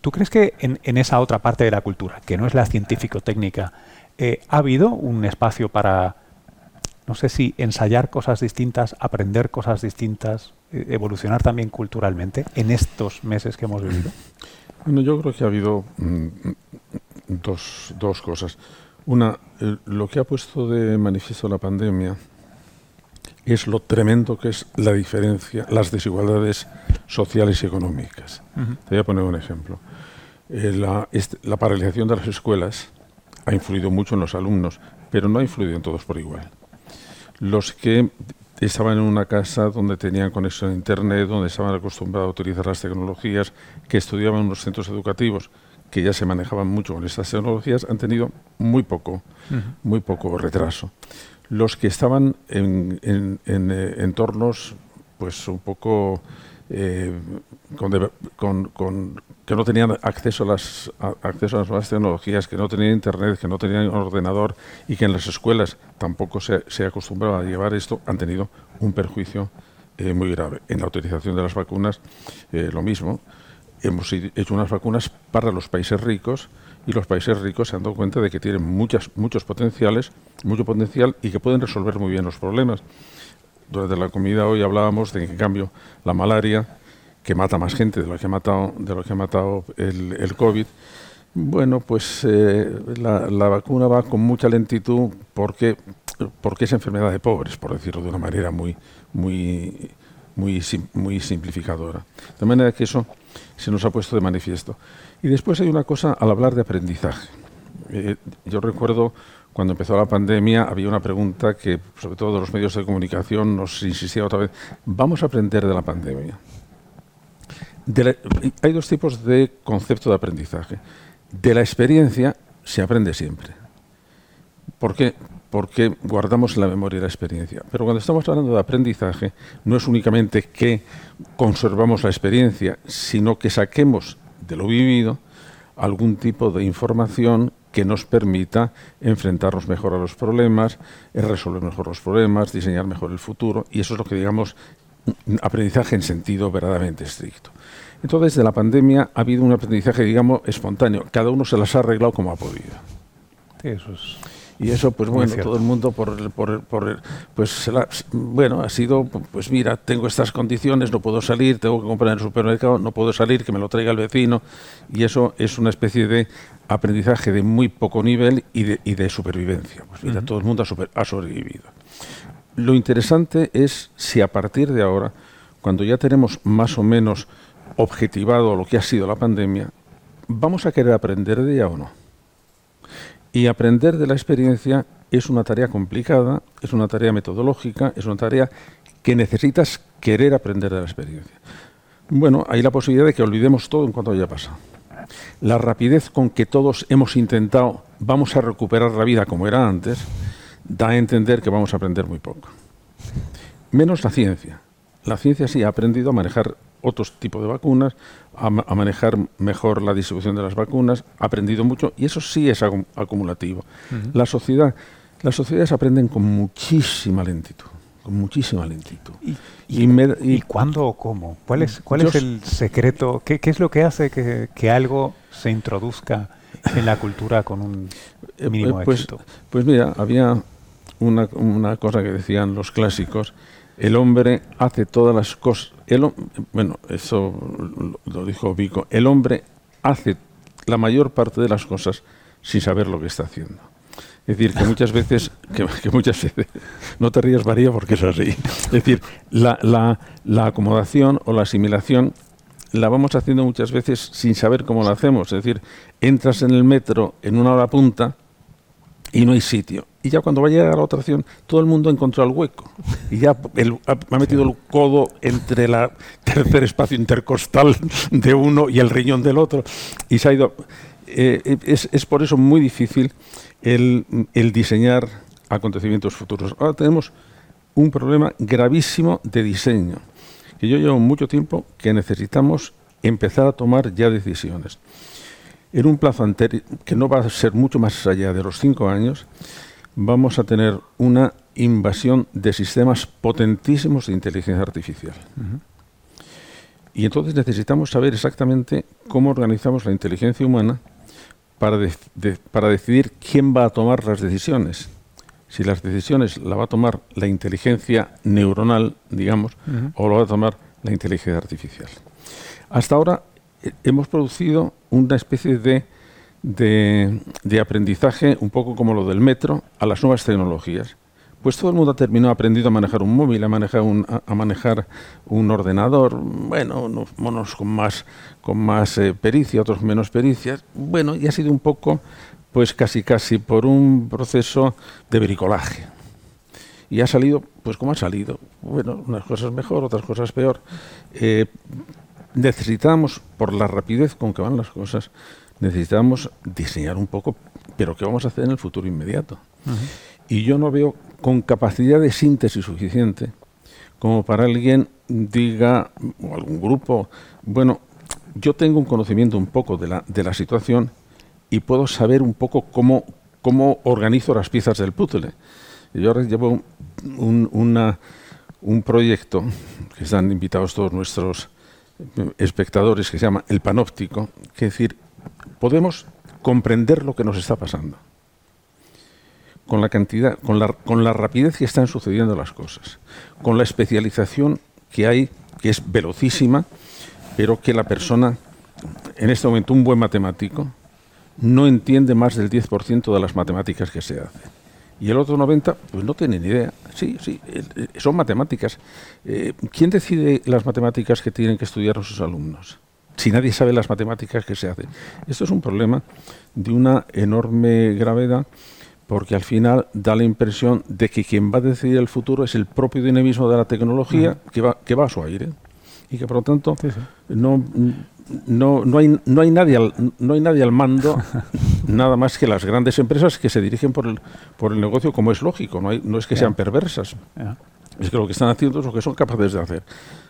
¿Tú crees que en, esa otra parte de la cultura, que no es la científico-técnica, eh, ha habido un espacio para, no sé si ensayar cosas distintas, aprender cosas distintas, eh, evolucionar también culturalmente en estos meses que hemos vivido? Bueno, yo creo que ha habido mm, dos, dos, cosas. Una, lo que ha puesto de manifiesto la pandemia es lo tremendo que es la diferencia, las desigualdades sociales y económicas. Te voy a poner un ejemplo. Eh, la, la, paralización de las escuelas ha influido mucho en los alumnos, pero no ha influido en todos por igual. los que estaban en una casa donde tenían conexión a Internet, donde estaban acostumbrados a utilizar las tecnologías, que estudiaban en unos centros educativos que ya se manejaban mucho con estas tecnologías, han tenido muy poco, muy poco retraso. Los que estaban en, eh, entornos pues un poco eh, con, que no tenían acceso a, las, acceso a las nuevas tecnologías, que no tenían internet, que no tenían ordenador y que en las escuelas tampoco se, se acostumbraba a llevar esto, han tenido un perjuicio eh, muy grave. En la utilización de las vacunas, lo mismo. Hemos hecho unas vacunas para los países ricos y los países ricos se han dado cuenta de que tienen muchas, muchos potenciales, mucho potencial y que pueden resolver muy bien los problemas durante la comida hoy hablábamos de que, en cambio, la malaria, que mata más gente de lo que ha matado, de lo que ha matado el, el COVID, bueno, pues eh, la, la, vacuna va con mucha lentitud porque, porque es enfermedad de pobres, por decirlo de una manera muy, muy, muy, muy simplificadora. De manera que eso se nos ha puesto de manifiesto. Y después hay una cosa al hablar de aprendizaje. Eh, yo recuerdo cuando empezó la pandemia había una pregunta que, sobre todo de los medios de comunicación, nos insistía otra vez, vamos a aprender de la pandemia. hay dos tipos de concepto de aprendizaje. De la experiencia se aprende siempre. ¿Por qué? Porque guardamos en la memoria la experiencia. Pero cuando estamos hablando de aprendizaje, no es únicamente que conservamos la experiencia, sino que saquemos de lo vivido algún tipo de información que nos permita enfrentarnos mejor a los problemas, eh, resolver mejor los problemas, diseñar mejor el futuro, y eso es lo que digamos aprendizaje en sentido verdaderamente estricto. Entonces, de la pandemia ha habido un aprendizaje, digamos, espontáneo. Cada uno se las ha arreglado como ha podido. eso es y eso, pues bueno, todo el mundo por, por, por pues bueno, ha sido, pues mira, tengo estas condiciones, no puedo salir, tengo que comprar en el supermercado, no puedo salir, que me lo traiga el vecino. Y eso es una especie de aprendizaje de muy poco nivel y de, y de supervivencia. Pues mira, todo el mundo ha, ha sobrevivido. Lo interesante es si a partir de ahora, cuando ya tenemos más o menos objetivado lo que ha sido la pandemia, vamos a querer aprender de ella o no. Y aprender de la experiencia es una tarea complicada, es una tarea metodológica, es una tarea que necesitas querer aprender de la experiencia. Bueno, hay la posibilidad de que olvidemos todo en cuanto haya pasado. La rapidez con que todos hemos intentado vamos a recuperar la vida como era antes, da a entender que vamos a aprender muy poco. Menos la ciencia. La ciencia sí ha aprendido a manejar otros tipos de vacunas, a, manejar mejor la distribución de las vacunas, ha aprendido mucho y eso sí es acumulativo. La sociedad, las sociedades aprenden con muchísima lentitud, con muchísima lentitud. ¿Y, y, cuándo o cómo? ¿Cuál es, cuál es el secreto? ¿Qué, ¿Qué, es lo que hace que, que, algo se introduzca en la cultura con un eh, mínimo pues, éxito? Pues mira, había una, una cosa que decían los clásicos, el hombre hace todas las cosas. bueno, eso lo dijo Vico. El hombre hace la mayor parte de las cosas sin saber lo que está haciendo. Es decir, que muchas veces, [LAUGHS] que, muchas veces, no te rías María porque es así. Es decir, la, la, la acomodación o la asimilación la vamos haciendo muchas veces sin saber cómo la hacemos. Es decir, entras en el metro en una hora punta y no hay sitio. Y ya cuando va a llegar a la otra acción, todo el mundo ha encontrado el hueco. Y ya ha, metido el codo entre el tercer espacio intercostal de uno y el riñón del otro. Y se ha ido. Eh, es, es, por eso muy difícil el, el diseñar acontecimientos futuros. Ahora tenemos un problema gravísimo de diseño, que yo llevo mucho tiempo que necesitamos empezar a tomar ya decisiones en un plazo anterior, que no va a ser mucho más allá de los cinco años, vamos a tener una invasión de sistemas potentísimos de inteligencia artificial. Y entonces necesitamos saber exactamente cómo organizamos la inteligencia humana para, para decidir quién va a tomar las decisiones. Si las decisiones la va a tomar la inteligencia neuronal, digamos, o lo va a tomar la inteligencia artificial. Hasta ahora hemos producido una especie de, de, aprendizaje, un poco como lo del metro, a las nuevas tecnologías. Pues todo el mundo ha terminado aprendido a manejar un móvil, a manejar un, a, manejar un ordenador, bueno, unos monos con más, con más eh, pericia, otros menos pericias, bueno, y ha sido un poco, pues casi casi por un proceso de bricolaje. y ha salido, pues como ha salido. Bueno, unas cosas mejor, otras cosas peor. Eh, necesitamos, por la rapidez con que van las cosas, necesitamos diseñar un poco, pero ¿qué vamos a hacer en el futuro inmediato? Y yo no veo con capacidad de síntesis suficiente como para alguien diga, o algún grupo, bueno, yo tengo un conocimiento un poco de la, de la situación y puedo saber un poco cómo, cómo organizo las piezas del puzzle. Yo ahora llevo un, una, un proyecto que están invitados todos nuestros espectadores que se llama el panóptico, que es decir, podemos comprender lo que nos está pasando con la cantidad, con la, con la rapidez que están sucediendo las cosas, con la especialización que hay, que es velocísima, pero que la persona, en este momento un buen matemático, no entiende más del 10% de las matemáticas que se hacen. Y el otro 90%, pues no tiene ni idea. Sí, sí, son matemáticas. Eh, ¿Quién decide las matemáticas que tienen que estudiar sus alumnos? Si nadie sabe las matemáticas que se hacen. Esto es un problema de una enorme gravedad porque al final da la impresión de que quien va a decidir el futuro es el propio dinamismo de la tecnología que, va, que va a su aire y que por lo tanto no no, no, hay, no, hay nadie al, no hay nadie al mando, [LAUGHS] nada más que las grandes empresas que se dirigen por el, por el negocio como es lógico, no, hay, no es que sean perversas. Es que lo que están haciendo es lo que son capaces de hacer.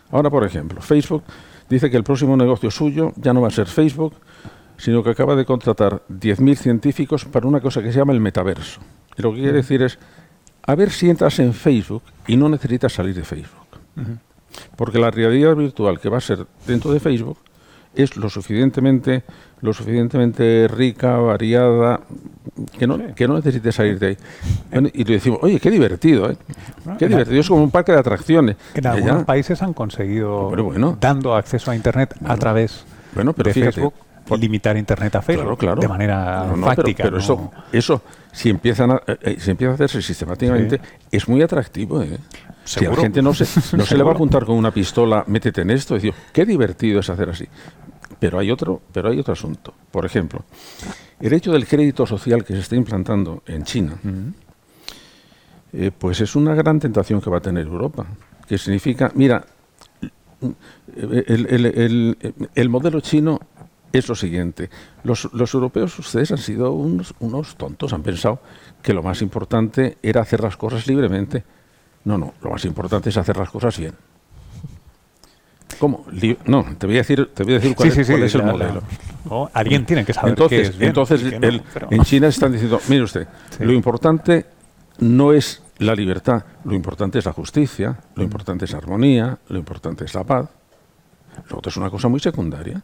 Ahora, por ejemplo, Facebook dice que el próximo negocio suyo ya no va a ser Facebook, sino que acaba de contratar 10.000 científicos para una cosa que se llama el metaverso. Y lo que quiere decir es, a ver si entras en Facebook y no necesitas salir de Facebook. Porque la realidad virtual que va a ser dentro de Facebook es lo suficientemente, lo suficientemente rica, variada, que no, que no necesite salir de ahí. y le decimos, oye, qué divertido, ¿eh? Qué divertido, es como un parque de atracciones. En algunos países han conseguido, dando acceso a Internet a través bueno, pero de Facebook, limitar Internet a Facebook de manera fáctica. Pero, eso, eso si, empiezan a, eh, eh, si empieza a hacerse sistemáticamente, es muy atractivo. ¿eh? Si la gente no se, no se le va a apuntar con una pistola, métete en esto, y qué divertido es hacer así. Pero hay otro, pero hay otro asunto. Por ejemplo, el hecho del crédito social que se está implantando en China, eh, pues es una gran tentación que va a tener Europa. Que significa, mira, el, modelo chino es lo siguiente. Los, europeos, ustedes han sido unos, unos, tontos, han pensado que lo más importante era hacer las cosas libremente. No, no, lo más importante es hacer las cosas bien. ¿Cómo? no, te voy a decir, te voy a decir cuál, es, el modelo. alguien tiene que saber entonces, qué es Entonces, en China están diciendo, mire usted, lo importante no es la libertad, lo importante es la justicia, lo importante es la armonía, lo importante es la paz. Lo otro es una cosa muy secundaria.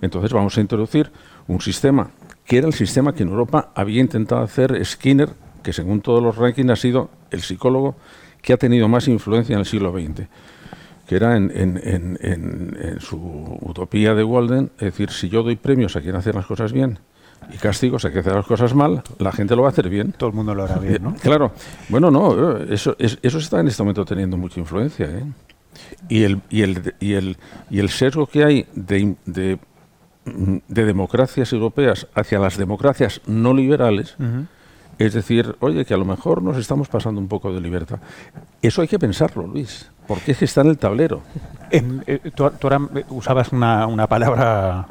Entonces vamos a introducir un sistema que era el sistema que en Europa había intentado hacer Skinner, que según todos los rankings ha sido el psicólogo que ha tenido más influencia en el siglo XX que era en, en, en, su utopía de Walden, es decir, si yo doy premios a quien hace las cosas bien y castigos a quien hace las cosas mal, la gente lo va a hacer bien. Todo el mundo lo hará bien, ¿no? [LAUGHS] claro. Bueno, no, eso, eso está en este momento teniendo mucha influencia. ¿eh? Y, el, y, el, y, el, y el sesgo que hay de, de, de democracias europeas hacia las democracias no liberales, es decir, oye, que a lo mejor nos estamos pasando un poco de libertad. Eso hay que pensarlo, Luis. Porque es que está en el tablero. Eh, tú, ahora usabas una, una, palabra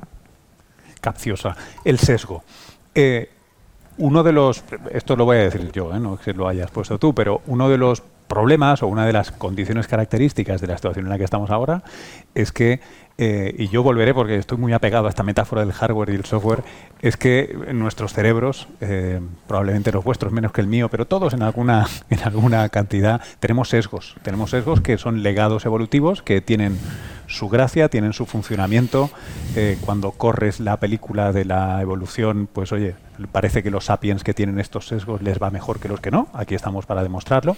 capciosa, el sesgo. Eh, uno de los, esto lo voy a decir yo, eh, no que lo hayas puesto tú, pero uno de los problemas o una de las condiciones características de la situación en la que estamos ahora es que eh, y yo volveré porque estoy muy apegado a esta metáfora del hardware y el software, es que nuestros cerebros, eh, probablemente los vuestros menos que el mío, pero todos en alguna, [LAUGHS] en alguna cantidad, tenemos sesgos. Tenemos sesgos que son legados evolutivos, que tienen su gracia, tienen su funcionamiento. Eh, cuando corres la película de la evolución, pues oye, parece que los sapiens que tienen estos sesgos les va mejor que los que no. Aquí estamos para demostrarlo.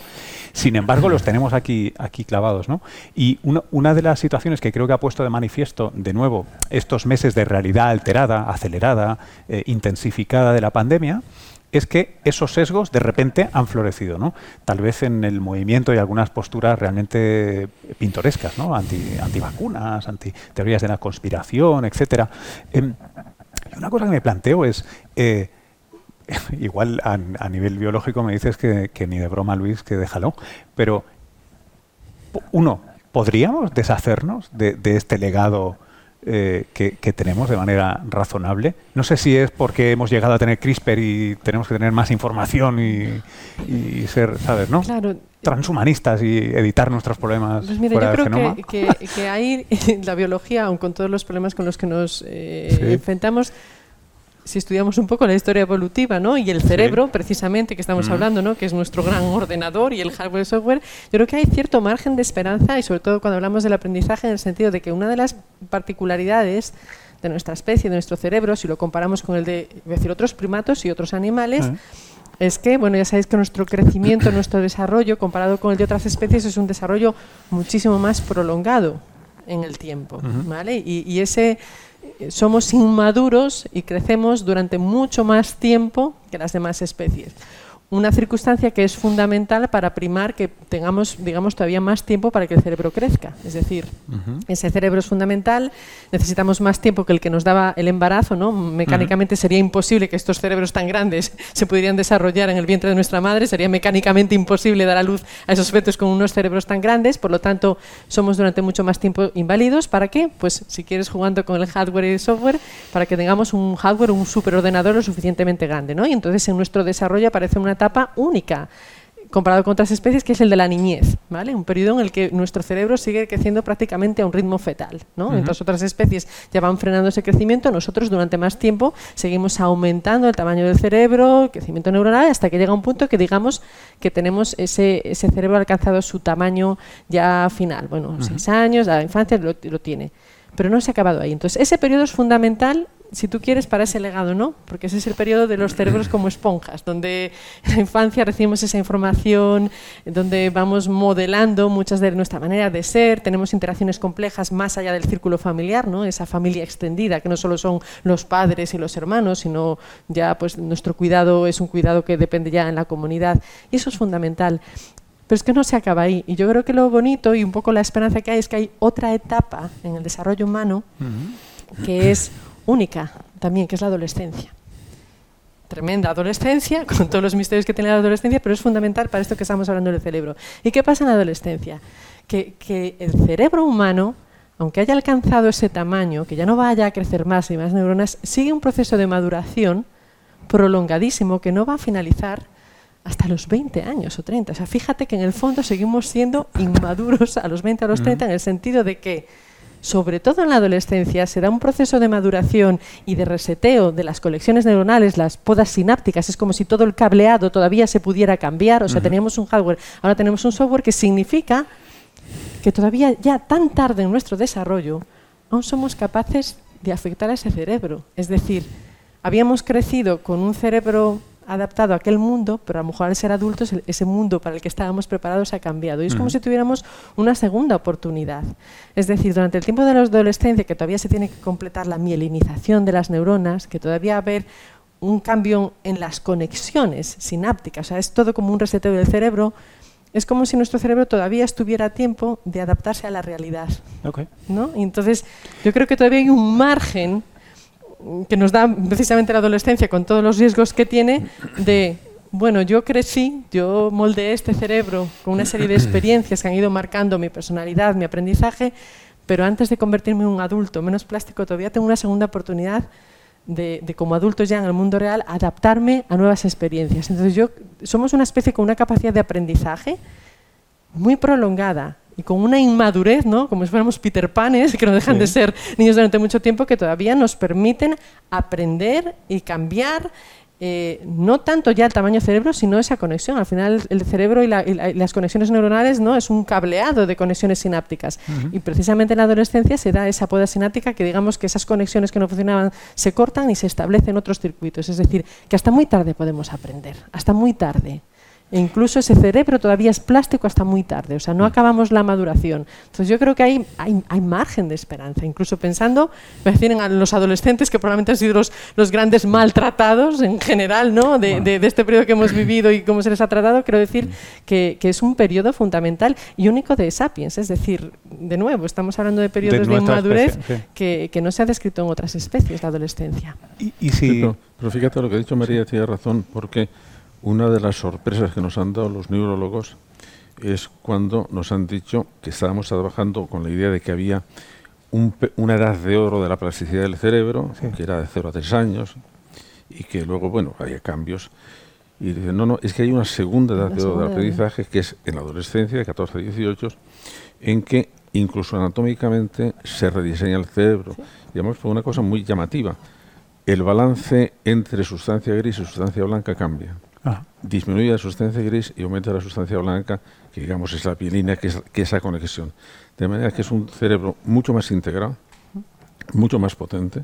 Sin embargo, los tenemos aquí, aquí clavados. ¿no? Y una, de las situaciones que creo que ha puesto de manifiesto de nuevo estos meses de realidad alterada, acelerada, eh, intensificada de la pandemia, es que esos sesgos de repente han florecido, ¿no? Tal vez en el movimiento y algunas posturas realmente pintorescas, ¿no? Anti, antivacunas, anti teorías de la conspiración, etcétera. Em, una cosa que me planteo es eh, [LAUGHS] igual a, nivel biológico me dices que, ni de broma, Luis, que déjalo, pero uno, ¿podríamos deshacernos de, este legado eh, que, tenemos de manera razonable? No sé si es porque hemos llegado a tener CRISPR y tenemos que tener más información y, ser, ¿sabes, no? Transhumanistas y editar nuestros problemas pues mira, yo creo que, que, ahí [LAUGHS] la biología, aun con todos los problemas con los que nos eh, enfrentamos, si estudiamos un poco la historia evolutiva ¿no? y el cerebro, precisamente, que estamos mm. hablando, ¿no? que es nuestro gran ordenador y el hardware y software, yo creo que hay cierto margen de esperanza y sobre todo cuando hablamos del aprendizaje en el sentido de que una de las particularidades de nuestra especie, de nuestro cerebro, si lo comparamos con el de decir, otros primatos y otros animales. Es que, bueno, ya sabéis que nuestro crecimiento, [CLEARS THROAT] nuestro desarrollo, comparado con el de otras especies, es un desarrollo muchísimo más prolongado en el tiempo, ¿vale? Y, y ese somos inmaduros y crecemos durante mucho más tiempo que las demás especies una circunstancia que es fundamental para primar que tengamos, digamos, todavía más tiempo para que el cerebro crezca. Es decir, ese cerebro es fundamental, necesitamos más tiempo que el que nos daba el embarazo, ¿no? Mecánicamente sería imposible que estos cerebros tan grandes [LAUGHS] se pudieran desarrollar en el vientre de nuestra madre, sería mecánicamente imposible dar a luz a esos fetos con unos cerebros tan grandes, por lo tanto, somos durante mucho más tiempo inválidos. ¿Para qué? Pues si quieres jugando con el hardware y el software, para que tengamos un hardware, un superordenador lo suficientemente grande, ¿no? Y entonces en nuestro desarrollo aparece una etapa única comparado con otras especies, que es el de la niñez, ¿vale? Un periodo en el que nuestro cerebro sigue creciendo prácticamente a un ritmo fetal, ¿no? otras especies ya van frenando ese crecimiento, nosotros durante más tiempo seguimos aumentando el tamaño del cerebro, el crecimiento neuronal, hasta que llega un punto que digamos que tenemos ese, ese cerebro alcanzado su tamaño ya final, bueno, seis años, la infancia lo, lo tiene pero no se ha acabado ahí. Entonces, ese periodo es fundamental si tú quieres, para ese legado, ¿no? Porque ese es el periodo de los cerebros como esponjas, donde en la infancia recibimos esa información, donde vamos modelando muchas de nuestra manera de ser, tenemos interacciones complejas más allá del círculo familiar, ¿no? Esa familia extendida, que no solo son los padres y los hermanos, sino ya pues nuestro cuidado es un cuidado que depende ya en la comunidad. Y eso es fundamental. Pero es que no se acaba ahí. Y yo creo que lo bonito y un poco la esperanza que hay es que hay otra etapa en el desarrollo humano que es única también, que es la adolescencia. Tremenda adolescencia, [LAUGHS] con todos los misterios que tiene la adolescencia, pero es fundamental para esto que estamos hablando del cerebro. ¿Y qué pasa en la adolescencia? Que, que el cerebro humano, aunque haya alcanzado ese tamaño, que ya no vaya a crecer más y más neuronas, sigue un proceso de maduración prolongadísimo que no va a finalizar hasta los 20 años o 30. O sea, fíjate que en el fondo seguimos siendo inmaduros a los 20 a los 30 en el sentido de que sobre todo en la adolescencia, se da un proceso de maduración y de reseteo de las conexiones neuronales, las podas sinápticas. Es como si todo el cableado todavía se pudiera cambiar. O sea, teníamos un hardware, ahora tenemos un software que significa que todavía ya tan tarde en nuestro desarrollo aún somos capaces de afectar a ese cerebro. Es decir, habíamos crecido con un cerebro adaptado a aquel mundo, pero a lo mejor al ser adultos ese mundo para el que estábamos preparados ha cambiado. Y es como si tuviéramos una segunda oportunidad. Es decir, durante el tiempo de la adolescencia, que todavía se tiene que completar la mielinización de las neuronas, que todavía haber un cambio en las conexiones sinápticas, o sea, es todo como un reseteo del cerebro, es como si nuestro cerebro todavía estuviera a tiempo de adaptarse a la realidad. ¿no? Y entonces, yo creo que todavía hay un margen que nos da precisamente la adolescencia con todos los riesgos que tiene de, bueno, yo crecí, yo moldeé este cerebro con una serie de [CLEARS THROAT] experiencias que han ido marcando mi personalidad, mi aprendizaje, pero antes de convertirme en un adulto menos plástico, todavía tengo una segunda oportunidad de, como adulto ya en el mundo real, adaptarme a nuevas experiencias. Entonces yo, somos una especie con una capacidad de aprendizaje muy prolongada y con una inmadurez, ¿no? como si fuéramos Peter Panes, [LAUGHS] que no dejan de ser niños durante mucho tiempo, que todavía nos permiten aprender y cambiar. Eh, no tanto ya el tamaño del cerebro, sino esa conexión. Al final, el cerebro y, las conexiones neuronales no es un cableado de conexiones sinápticas. Y precisamente en la adolescencia se da esa poda sináptica que, digamos, que esas conexiones que no funcionaban se cortan y se establecen otros circuitos. Es decir, que hasta muy tarde podemos aprender, hasta muy tarde. E incluso ese cerebro todavía es plástico hasta muy tarde, o sea, no mm. acabamos la maduración. Entonces yo creo que hay, hay, margen de esperanza, incluso pensando, me refieren a los adolescentes que probablemente han sido los, los grandes maltratados en general, ¿no? De, de, este periodo que hemos vivido y cómo se les ha tratado, quiero decir que, que, es un periodo fundamental y único de Sapiens, es decir, de nuevo, estamos hablando de periodos de, inmadurez que, que, no se ha descrito en otras especies, la adolescencia. Y, si... pero, fíjate lo que ha dicho María, tiene razón, porque una de las sorpresas que nos han dado los neurólogos es cuando nos han dicho que estábamos trabajando con la idea de que había una edad de oro de la plasticidad del cerebro, que era de 0 a 3 años, y que luego, bueno, había cambios. Y dicen, no, no, es que hay una segunda edad de oro del aprendizaje, que es en la adolescencia, de 14 a 18, en que incluso anatómicamente se rediseña el cerebro. Y además fue una cosa muy llamativa. El balance entre sustancia gris y sustancia blanca cambia. Ah. Disminuye la sustancia gris y aumenta la sustancia blanca, que digamos es la pielina, que es esa conexión. De manera que es un cerebro mucho más integrado, mucho más potente,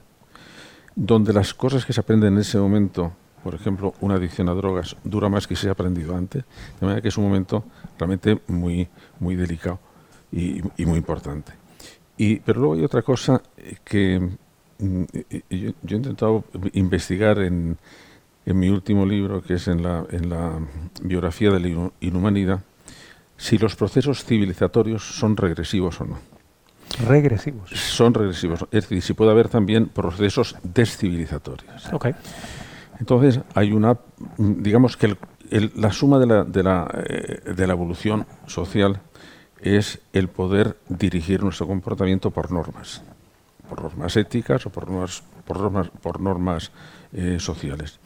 donde las cosas que se aprenden en ese momento, por ejemplo, una adicción a drogas, dura más que se ha aprendido antes. De manera que es un momento realmente muy, muy delicado y, muy importante. Y, pero luego hay otra cosa que mm, yo he intentado investigar en, en mi último libro, que es en la, en la biografía de la inhumanidad, si los procesos civilizatorios son regresivos o no. Regresivos. Son regresivos. Es decir, si puede haber también procesos descivilizatorios. Okay. Entonces, hay una, digamos que la suma de la, de, la, eh, de la evolución social es el poder dirigir nuestro comportamiento por normas, por normas éticas o por normas, por normas, por normas eh, sociales.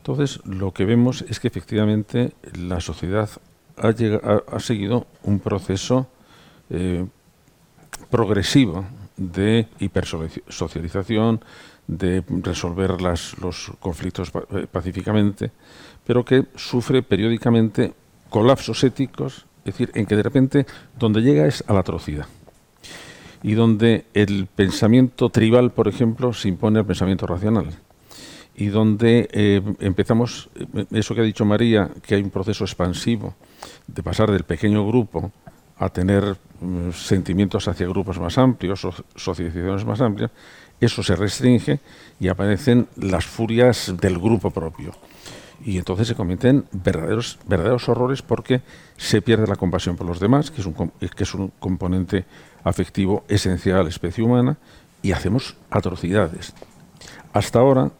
Entonces, lo que vemos es que efectivamente la sociedad ha, ha, seguido un proceso eh, progresivo de hipersocialización, de resolver los conflictos eh, pacíficamente, pero que sufre periódicamente colapsos éticos, es decir, en que de repente donde llega es a la atrocidad. Y donde el pensamiento tribal, por ejemplo, se impone al pensamiento racional y donde eh, empezamos, eh, eso que ha dicho María, que hay un proceso expansivo de pasar del pequeño grupo a tener mm, sentimientos hacia grupos más amplios, o socializaciones más amplias, eso se restringe y aparecen las furias del grupo propio. Y entonces se cometen verdaderos, verdaderos horrores porque se pierde la compasión por los demás, que es, un, que es un componente afectivo esencial a la especie humana, y hacemos atrocidades. Hasta ahora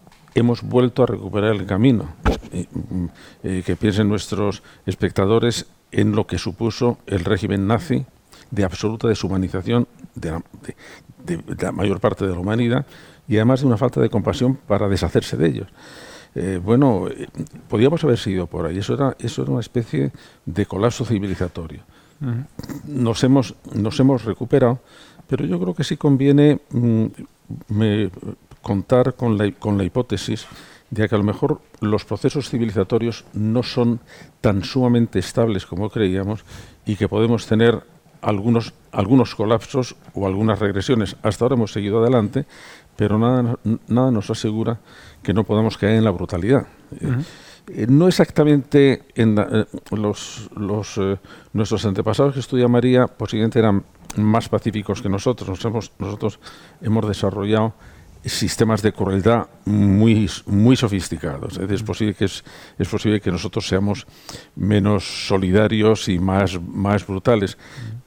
hemos vuelto a recuperar el camino. Eh, mm, eh, que piensen nuestros espectadores en lo que supuso el régimen nazi de absoluta deshumanización de la, mayor parte de la humanidad y además de una falta de compasión para deshacerse de ellos. Eh, bueno, podíamos haber sido por ahí. Eso era, eso era una especie de colapso civilizatorio. nos, hemos, nos hemos recuperado, pero yo creo que sí conviene mm, me, contar con la, con la hipótesis de que a lo mejor los procesos civilizatorios no son tan sumamente estables como creíamos y que podemos tener algunos, algunos colapsos o algunas regresiones. Hasta ahora hemos seguido adelante, pero nada, nada nos asegura que no podamos caer en la brutalidad. Eh, no exactamente en eh, los, los eh, nuestros antepasados que estudia María posiblemente eran más pacíficos que nosotros. Nos nosotros hemos desarrollado sistemas de crueldad muy, muy sofisticados. Es, posible que es, es, posible que nosotros seamos menos solidarios y más, más brutales,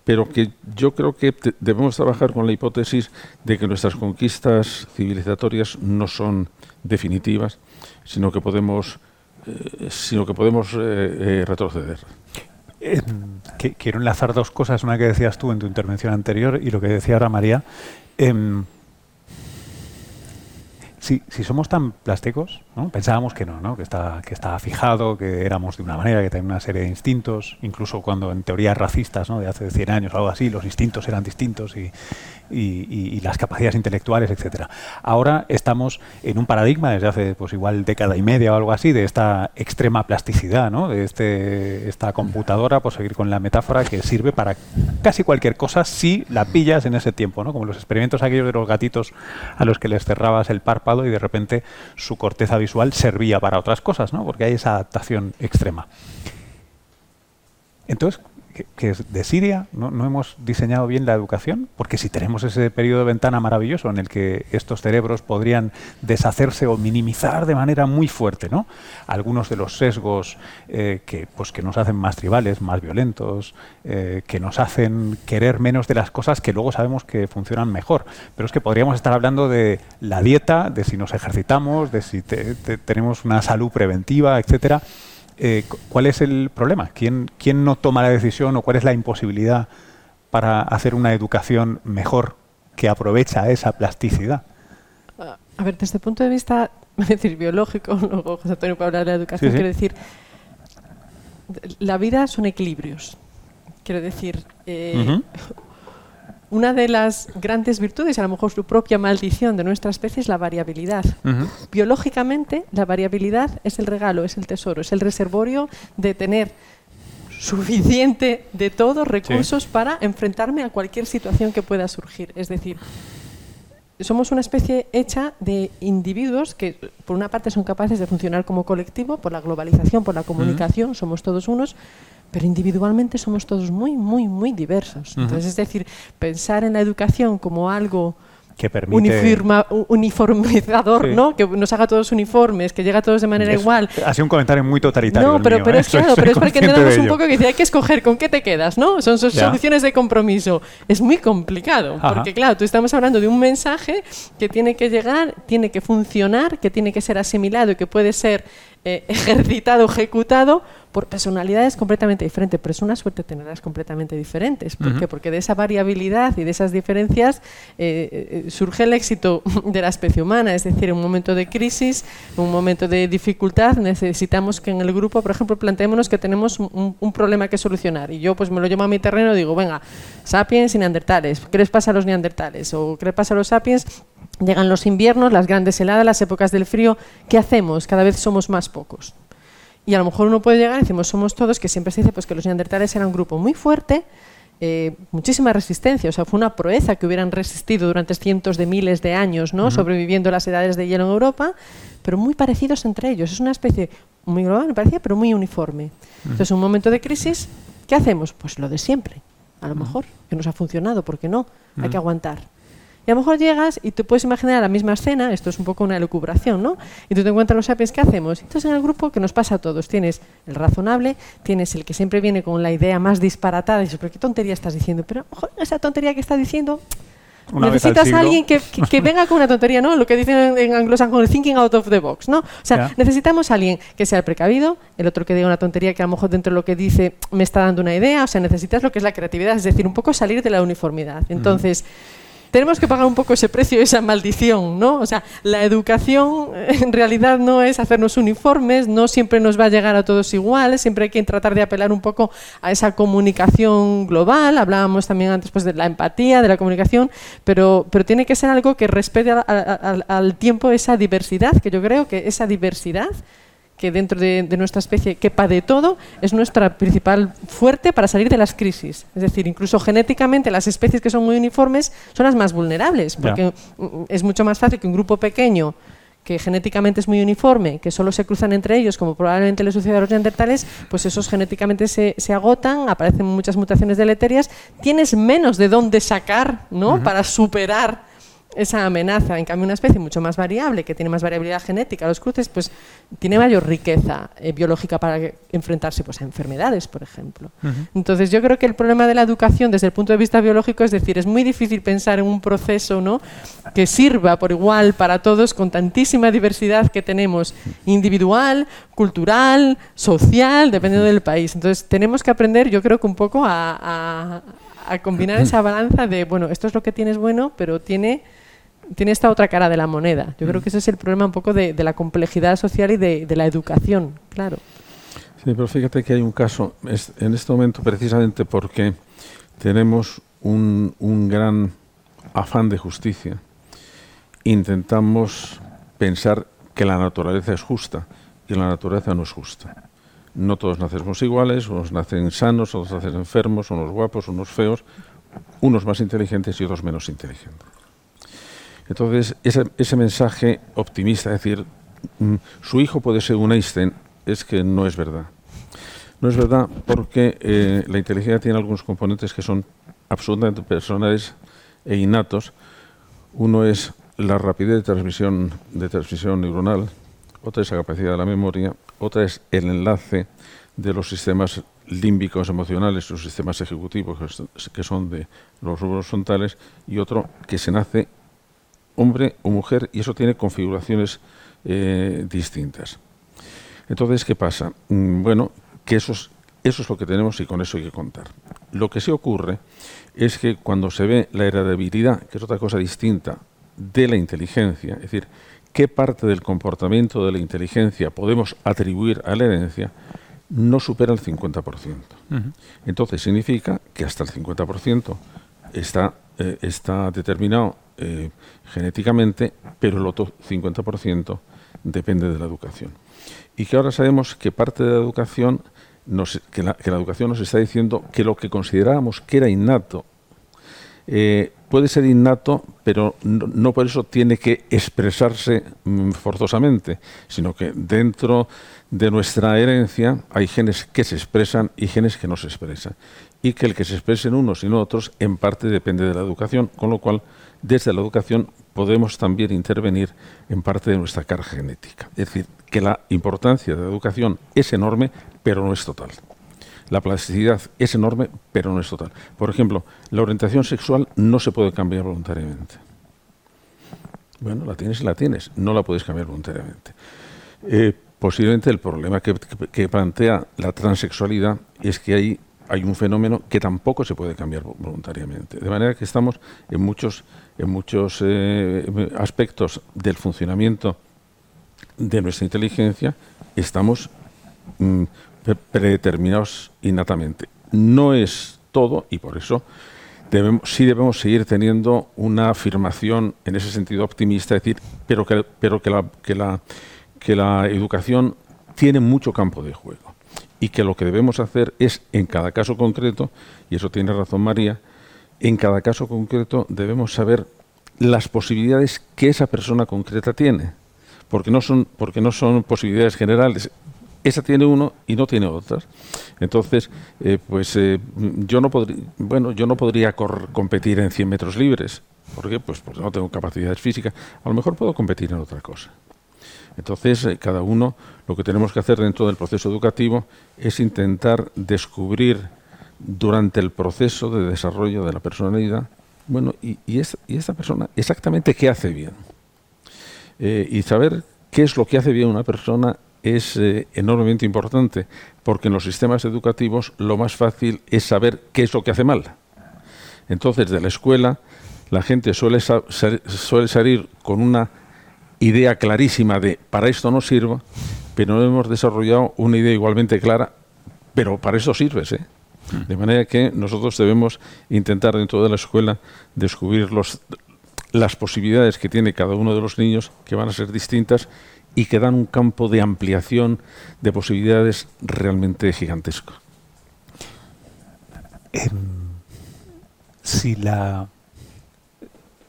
pero que yo creo que debemos trabajar con la hipótesis de que nuestras conquistas civilizatorias no son definitivas, sino que podemos, eh, sino que podemos eh, eh, retroceder. quiero enlazar dos cosas, una que decías tú en tu intervención anterior y lo que decía ahora María. Em, si, somos tan plásticos, ¿no? pensábamos que no, ¿no? Que, está, que estaba fijado, que éramos de una manera, que tenía una serie de instintos, incluso cuando en teorías racistas ¿no? de hace 100 años o algo así, los instintos eran distintos y, y, las capacidades intelectuales, etcétera. Ahora estamos en un paradigma desde hace pues igual década y media o algo así de esta extrema plasticidad, ¿no? de este, esta computadora, por seguir con la metáfora, que sirve para casi cualquier cosa si la pillas en ese tiempo, ¿no? como los experimentos aquellos de los gatitos a los que les cerrabas el párpado y de repente su corteza visual servía para otras cosas, ¿no? porque hay esa adaptación extrema. Entonces, que, de Siria, ¿no, hemos diseñado bien la educación, porque si tenemos ese periodo de ventana maravilloso en el que estos cerebros podrían deshacerse o minimizar de manera muy fuerte, ¿no? Algunos de los sesgos eh, que, pues, que nos hacen más tribales, más violentos, eh, que nos hacen querer menos de las cosas que luego sabemos que funcionan mejor. Pero es que podríamos estar hablando de la dieta, de si nos ejercitamos, de si tenemos una salud preventiva, etcétera eh, ¿cuál es el problema? ¿Quién, ¿Quién no toma la decisión o cuál es la imposibilidad para hacer una educación mejor que aprovecha esa plasticidad? A ver, desde el punto de vista [LAUGHS] decir, biológico, [LAUGHS] luego José Antonio para hablar de la educación, quiero decir, la vida son equilibrios. Quiero decir, eh, [LAUGHS] una de las grandes virtudes, a lo mejor su propia maldición de nuestra especie, es la variabilidad. Biológicamente, la variabilidad es el regalo, es el tesoro, es el reservorio de tener suficiente de todos recursos para enfrentarme a cualquier situación que pueda surgir. Es decir, somos una especie hecha de individuos que, por una parte, son capaces de funcionar como colectivo, por la globalización, por la comunicación, somos todos unos, pero individualmente somos todos muy, muy, muy diversos. Entonces, es decir, pensar en la educación como algo que permite uniformizador, ¿no? Que nos haga todos uniformes, que llega a todos de manera igual. Ha sido un comentario muy totalitario. No, pero, pero ¿eh? es claro, pero es porque entendemos un poco que dice, hay que escoger con qué te quedas, ¿no? Son soluciones de compromiso. Es muy complicado, porque claro, tú estamos hablando de un mensaje que tiene que llegar, tiene que funcionar, que tiene que ser asimilado y que puede ser eh, [LAUGHS] ejercitado, ejecutado por personalidades completamente diferentes, pero es una suerte tenerlas completamente diferentes. ¿Por qué? Porque de esa variabilidad y de esas diferencias eh, eh, surge el éxito [LAUGHS] de la especie humana, es decir, en un momento de crisis, en un momento de dificultad, necesitamos que en el grupo, por ejemplo, planteémonos que tenemos un, un problema que solucionar y yo pues me lo llevo a mi terreno y digo, venga, sapiens y neandertales, ¿qué les pasa a los neandertales? ¿O qué les pasa a los sapiens? Llegan los inviernos, las grandes heladas, las épocas del frío, ¿qué hacemos? Cada vez somos más pocos. Y a lo mejor uno puede llegar y decimos, somos todos, que siempre se dice pues, que los neandertales eran un grupo muy fuerte, eh, muchísima resistencia, o sea, fue una proeza que hubieran resistido durante cientos de miles de años, ¿no? sobreviviendo las edades de hielo en Europa, pero muy parecidos entre ellos. Es una especie muy global, me parecía, pero muy uniforme. Entonces, en un momento de crisis, ¿qué hacemos? Pues lo de siempre, a lo mejor, que nos ha funcionado, ¿por qué no? Hay que aguantar. Y a lo mejor llegas y te puedes imaginar la misma escena, esto es un poco una lucubración, ¿no? Y tú te encuentras los sapiens, ¿qué hacemos? Entonces en el grupo que nos pasa a todos, tienes el razonable, tienes el que siempre viene con la idea más disparatada, y dices, pero qué tontería estás diciendo, pero esa tontería que está diciendo, necesitas a alguien que, que, venga con una tontería, ¿no? Lo que dicen en anglosajón, el thinking out of the box, ¿no? O sea, necesitamos a alguien que sea el precavido, el otro que diga una tontería que a lo mejor dentro de lo que dice me está dando una idea, o sea, necesitas lo que es la creatividad, es decir, un poco salir de la uniformidad. Entonces, tenemos que pagar un poco ese precio, esa maldición, ¿no? O sea, la educación en realidad no es hacernos uniformes, no siempre nos va a llegar a todos iguales, siempre hay que tratar de apelar un poco a esa comunicación global, hablábamos también antes pues, de la empatía, de la comunicación, pero, pero tiene que ser algo que respete al tiempo esa diversidad, que yo creo que esa diversidad que dentro de, nuestra especie quepa de todo, es nuestra principal fuerte para salir de las crisis. Es decir, incluso genéticamente las especies que son muy uniformes son las más vulnerables, porque es mucho más fácil que un grupo pequeño que genéticamente es muy uniforme, que solo se cruzan entre ellos, como probablemente le sucede a los neandertales, pues esos genéticamente se, se agotan, aparecen muchas mutaciones deleterias, tienes menos de dónde sacar ¿no? para superar esa amenaza. En cambio, una especie mucho más variable, que tiene más variabilidad genética, los cruces, pues tiene mayor riqueza eh, biológica para enfrentarse pues, a enfermedades, por ejemplo. Entonces, yo creo que el problema de la educación desde el punto de vista biológico es decir, es muy difícil pensar en un proceso ¿no? que sirva por igual para todos con tantísima diversidad que tenemos individual, cultural, social, dependiendo del país. Entonces, tenemos que aprender, yo creo que un poco a, a combinar esa balanza de, bueno, esto es lo que tienes bueno, pero tiene tiene esta otra cara de la moneda. Yo creo mm. que ese es el problema un poco de, la complejidad social y de, la educación, claro. Sí, pero fíjate que hay un caso en este momento precisamente porque tenemos un, un gran afán de justicia. Intentamos pensar que la naturaleza es justa y la naturaleza no es justa. No todos nacemos iguales, unos nacen sanos, otros nacen enfermos, unos guapos, unos feos, unos más inteligentes y otros menos inteligentes. Entonces, ese, mensaje optimista, decir, mm, su hijo puede ser un Einstein, es que no es verdad. No es verdad porque eh, la inteligencia tiene algunos componentes que son absolutamente personales e innatos. Uno es la rapidez de transmisión, de transmisión neuronal, otra es la capacidad de la memoria, otra es el enlace de los sistemas límbicos emocionales, los sistemas ejecutivos que son de los rubros frontales, y otro que se nace hombre o mujer y eso tiene configuraciones eh, distintas. Entonces, ¿qué pasa? Mm, bueno, que eso es, eso es lo que tenemos y con eso hay que contar. Lo que sí ocurre es que cuando se ve la heredabilidad, que es otra cosa distinta de la inteligencia, es decir, qué parte del comportamiento de la inteligencia podemos atribuir a la herencia, no supera el 50%. Entonces significa que hasta el 50% está, eh, está determinado eh, genéticamente, pero el otro 50% depende de la educación. Y que ahora sabemos que parte de la educación, que, la, educación nos está diciendo que lo que considerábamos que era innato, eh, puede ser innato, pero no, por eso tiene que expresarse mm, forzosamente, sino que dentro de nuestra herencia hay genes que se expresan y genes que no se expresan. Y que el que se expresen unos y no otros en parte depende de la educación, con lo cual desde la educación podemos también intervenir en parte de nuestra carga genética. Es decir, que la importancia de la educación es enorme, pero no es total. La plasticidad es enorme, pero no es total. Por ejemplo, la orientación sexual no se puede cambiar voluntariamente. Bueno, la tienes y la tienes, no la puedes cambiar voluntariamente. Eh, posiblemente el problema que, plantea la transexualidad es que hay, hay un fenómeno que tampoco se puede cambiar voluntariamente. De manera que estamos en muchos, en muchos eh, aspectos del funcionamiento de nuestra inteligencia, estamos mm, predeterminados innatamente. No es todo y por eso debemos, sí debemos seguir teniendo una afirmación en ese sentido optimista, es decir, pero que, pero que, la, que, la, que la educación tiene mucho campo de juego y que lo que debemos hacer es, en cada caso concreto, y eso tiene razón María, en cada caso concreto debemos saber las posibilidades que esa persona concreta tiene, porque no son, porque no son posibilidades generales, esa tiene uno y no tiene otras. Entonces, eh, pues eh, yo no podría, bueno, yo no podría competir en 100 metros libres. ¿Por qué? Pues porque no tengo capacidades físicas. A lo mejor puedo competir en otra cosa. Entonces, eh, cada uno, lo que tenemos que hacer dentro del proceso educativo es intentar descubrir durante el proceso de desarrollo de la personalidad, bueno, y, y, y esta persona exactamente qué hace bien. y saber qué es lo que hace bien una persona es eh, enormemente importante, porque en los sistemas educativos lo más fácil es saber qué es lo que hace mal. Entonces, de la escuela, la gente suele, suele salir con una idea clarísima de para esto no sirva, pero no hemos desarrollado una idea igualmente clara, pero para eso sirves. ¿eh? Mm. De manera que nosotros debemos intentar dentro de la escuela descubrir los, las posibilidades que tiene cada uno de los niños, que van a ser distintas, y que dan un campo de ampliación de posibilidades realmente gigantesco. Em, si la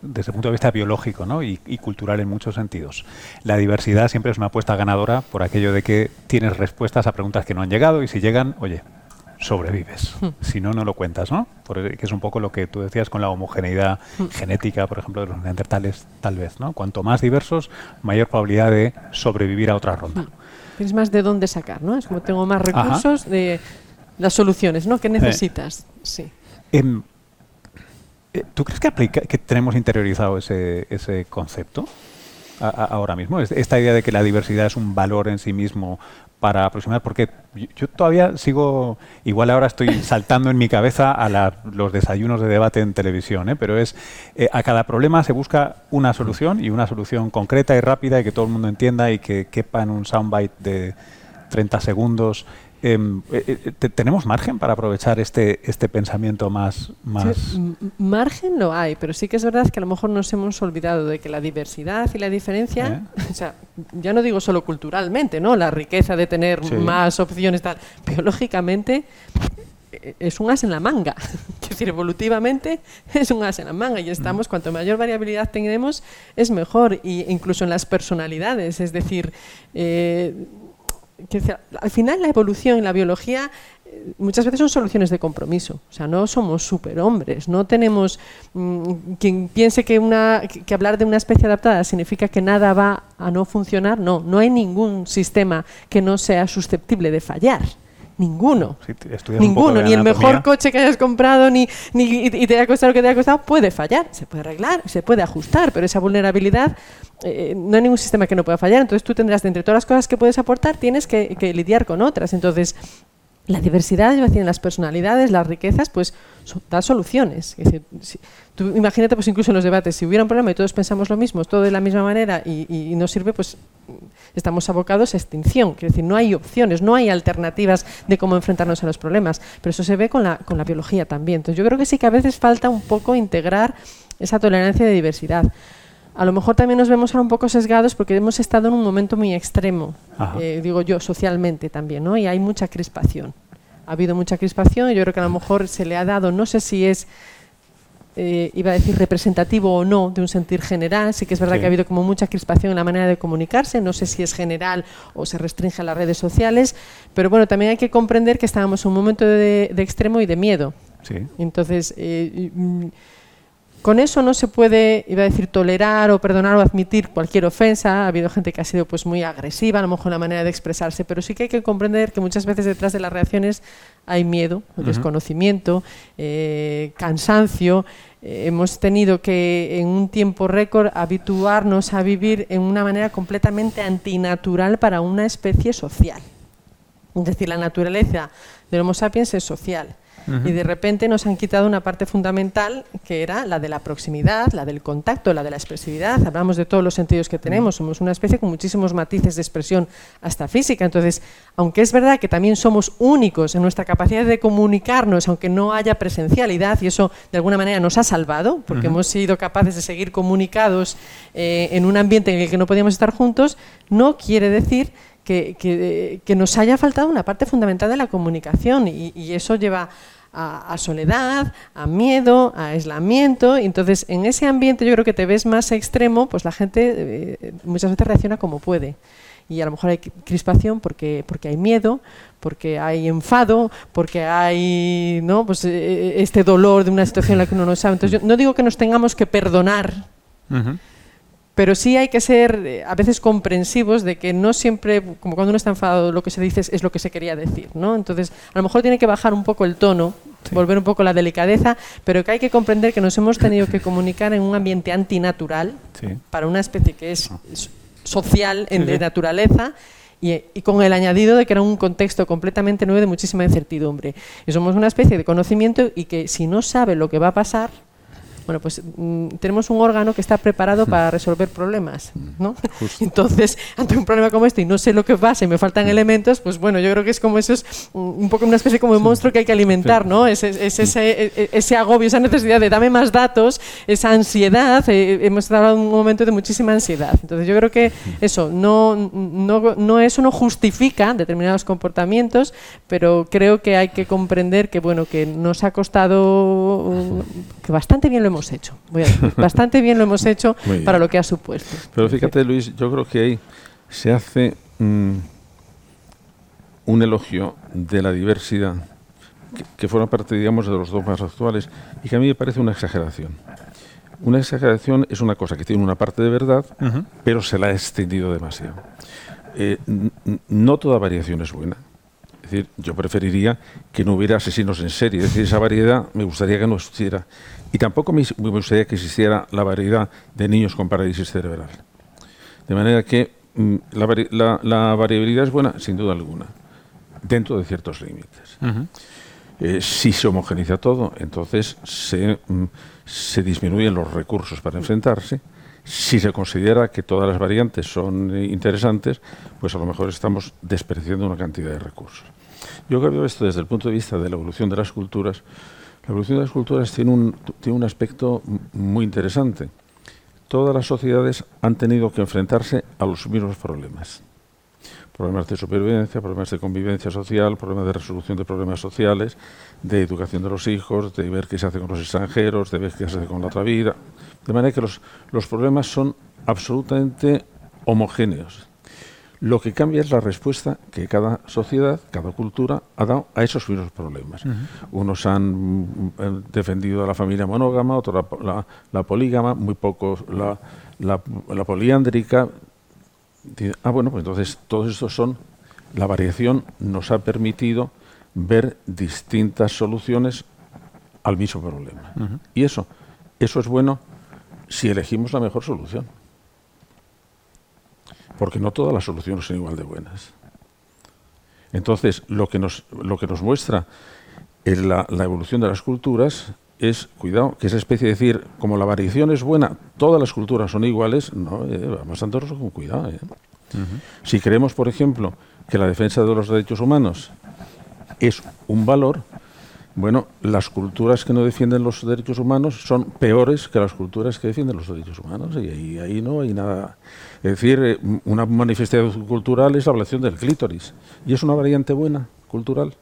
desde el punto de vista biológico ¿no? y, y, cultural en muchos sentidos. La diversidad siempre es una apuesta ganadora por aquello de que tienes respuestas a preguntas que no han llegado y si llegan, oye, sobrevives. Hmm. Si no, no lo cuentas, ¿no? Porque es un poco lo que tú decías con la homogeneidad hmm. genética, por ejemplo, de los neandertales, tal vez, ¿no? Cuanto más diversos, mayor probabilidad de sobrevivir a otra ronda. Hmm. Tienes más de dónde sacar, ¿no? Es como tengo más recursos de las soluciones, ¿no? ¿Qué necesitas? Sí. Em, eh, ¿Tú crees que, aplica, que tenemos interiorizado ese, ese concepto? ahora mismo. Esta idea de que la diversidad es un valor en sí mismo para aproximar, porque yo todavía sigo, igual ahora estoy [LAUGHS] saltando en mi cabeza a los desayunos de debate en televisión, ¿eh? pero es eh, a cada problema se busca una solución y una solución concreta y rápida y que todo el mundo entienda y que quepa en un soundbite de 30 segundos eh, eh, ¿Tenemos margen para aprovechar este, este pensamiento más, más...? margen no hay, pero sí que es verdad que a lo mejor nos hemos olvidado de que la diversidad y la diferencia, ¿Eh? [LAUGHS] o sea, ya no digo solo culturalmente, ¿no? La riqueza de tener más opciones, tal, biológicamente es un as en la manga. [LAUGHS] es decir, evolutivamente [LAUGHS] es un as en la manga y estamos, cuanto mayor variabilidad tenemos, es mejor. Y incluso en las personalidades, es decir, al final la evolución en la biología eh, muchas veces son soluciones de compromiso. O sea, no somos superhombres, no tenemos mm, quien piense que, una, que hablar de una especie adaptada significa que nada va a no funcionar. No, no hay ningún sistema que no sea susceptible de fallar. Ninguno. Ninguno. Ni el mejor coche que hayas comprado, ni, ni y te haya costado lo que te haya costado, puede fallar. Se puede arreglar, se puede ajustar, pero esa vulnerabilidad eh, no hay ningún sistema que no pueda fallar. Entonces tú tendrás, de entre todas las cosas que puedes aportar, tienes que, que lidiar con otras. Entonces, la diversidad, en las personalidades, las riquezas, pues da soluciones. Decir, imagínate, pues incluso en los debates, si hubiera un problema y todos pensamos lo mismo, todo de la misma manera y, y no sirve, pues estamos abocados a extinción. Es decir, no hay opciones, no hay alternativas de cómo enfrentarnos a los problemas. Pero eso se ve con la, con la biología también. Entonces yo creo que sí que a veces falta un poco integrar esa tolerancia de diversidad a lo mejor también nos vemos ahora un poco sesgados porque hemos estado en un momento muy extremo, eh, digo yo, socialmente también, ¿no? Y hay mucha crispación. Ha habido mucha crispación y yo creo que a lo mejor se le ha dado, no sé si es, eh, iba a decir representativo o no, de un sentir general. Sí que es verdad que ha habido como mucha crispación en la manera de comunicarse. No sé si es general o se restringe a las redes sociales. Pero bueno, también hay que comprender que estábamos en un momento de, extremo y de miedo. Sí. Entonces, eh, con eso no se puede, iba a decir, tolerar o perdonar o admitir cualquier ofensa. Ha habido gente que ha sido pues muy agresiva, a lo mejor en la manera de expresarse, pero sí que hay que comprender que muchas veces detrás de las reacciones hay miedo, desconocimiento, eh, cansancio. Eh, hemos tenido que en un tiempo récord habituarnos a vivir en una manera completamente antinatural para una especie social. Es decir, la naturaleza del Homo sapiens es social y de repente nos han quitado una parte fundamental que era la de la proximidad, la del contacto, la de la expresividad. Hablamos de todos los sentidos que tenemos, somos una especie con muchísimos matices de expresión hasta física. Entonces, aunque es verdad que también somos únicos en nuestra capacidad de comunicarnos, aunque no haya presencialidad, y eso de alguna manera nos ha salvado, porque hemos sido capaces de seguir comunicados eh, en un ambiente en el que no podíamos estar juntos, no quiere decir que, nos haya faltado una parte fundamental de la comunicación. Y eso lleva a, soledad, a miedo, a aislamiento. Entonces, en ese ambiente yo creo que te ves más extremo, pues la gente eh, muchas veces reacciona como puede. Y a lo mejor hay crispación porque, porque hay miedo, porque hay enfado, porque hay ¿no? pues, eh, este dolor de una situación en la que uno no sabe. Entonces, yo no digo que nos tengamos que perdonar pero sí hay que ser eh, a veces comprensivos de que no siempre, como cuando uno está enfadado, lo que se dice es lo que se quería decir, ¿no? Entonces, a lo mejor tiene que bajar un poco el tono, volver un poco la delicadeza, pero que hay que comprender que nos hemos tenido que comunicar en un ambiente antinatural para una especie que es ah. social, en de naturaleza, y, y, con el añadido de que era un contexto completamente nuevo de muchísima incertidumbre. Y somos una especie de conocimiento y que si no sabe lo que va a pasar, bueno, pues mm, tenemos un órgano que está preparado para resolver problemas, ¿no? [LAUGHS] Entonces, ante un problema como este y no sé lo que pasa y me faltan elementos, pues bueno, yo creo que es como eso es un poco una especie como de monstruo que hay que alimentar, ¿no? Es, ese, e, e, ese, agobio, esa necesidad de dame más datos, esa ansiedad. Eh, hemos estado en un momento de muchísima ansiedad. Entonces, yo creo que eso no, no, no eso no justifica determinados comportamientos, pero creo que hay que comprender que bueno que nos ha costado que bastante bien lo hemos hecho. bastante bien lo hemos hecho [LAUGHS] para lo que ha supuesto. Pero fíjate, Luis, yo creo que ahí se hace mm, un elogio de la diversidad que, forma parte, digamos, de los dogmas actuales y que a mí me parece una exageración. Una exageración es una cosa que tiene una parte de verdad, pero se la ha extendido demasiado. Eh, no toda variación es buena. Es decir, yo preferiría que no hubiera asesinos en serie. Es decir, esa variedad me gustaría que no existiera. Y tampoco me gustaría que existiera la variedad de niños con parálisis cerebral. De manera que mm, la, variabilidad es buena, sin duda alguna, dentro de ciertos límites. Eh, si se homogeniza todo, entonces se, mm, se disminuyen los recursos para enfrentarse. Si se considera que todas las variantes son eh, interesantes, pues a lo mejor estamos despreciando una cantidad de recursos. Yo creo esto desde el punto de vista de la evolución de las culturas la evolución de las culturas tiene un, tiene un aspecto muy interesante. Todas las sociedades han tenido que enfrentarse a los mismos problemas. Problemas de supervivencia, problemas de convivencia social, problemas de resolución de problemas sociales, de educación de los hijos, de ver qué se hace con los extranjeros, de ver qué se hace con la otra vida. De manera que los, los problemas son absolutamente homogéneos. Lo que cambia es la respuesta que cada sociedad, cada cultura ha dado a esos mismos problemas. Unos han mm, eh, defendido a la familia monógama, otros la, polígama, muy pocos la, la, poliándrica. Ah, bueno, pues entonces todos estos son, la variación nos ha permitido ver distintas soluciones al mismo problema. Y eso, eso es bueno si elegimos la mejor solución. Porque no todas las soluciones son igual de buenas. Entonces, lo que nos, lo que nos muestra la, la, evolución de las culturas es, cuidado, que esa especie de decir, como la variación es buena, todas las culturas son iguales, no, eh, vamos a andarnos con cuidado. Eh. Si creemos, por ejemplo, que la defensa de los derechos humanos es un valor, bueno, las culturas que no defienden los derechos humanos son peores que las culturas que defienden los derechos humanos y ahí, no hay nada. Es decir, eh, una manifestación cultural es la ablación del clítoris y es una variante buena cultural.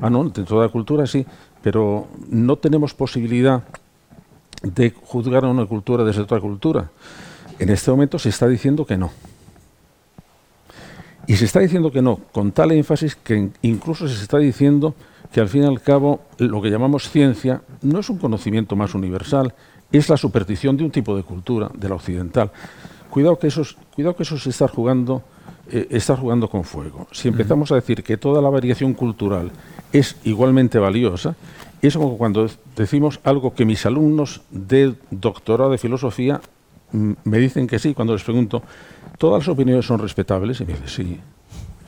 Ah, no, dentro de la cultura sí, pero no tenemos posibilidad de juzgar a una cultura desde otra cultura. En este momento se está diciendo que no. Y se está diciendo que no, con tal énfasis que incluso se está diciendo que al fin y al cabo lo que llamamos ciencia no es un conocimiento más universal, es la superstición de un tipo de cultura, de la occidental. Cuidado que eso, cuidado que eso se está jugando, eh, está jugando con fuego. Si empezamos a decir que toda la variación cultural es igualmente valiosa, es como cuando decimos algo que mis alumnos de doctorado de filosofía mm, me dicen que sí, cuando les pregunto, todas las opiniones son respetables y me dice, sí,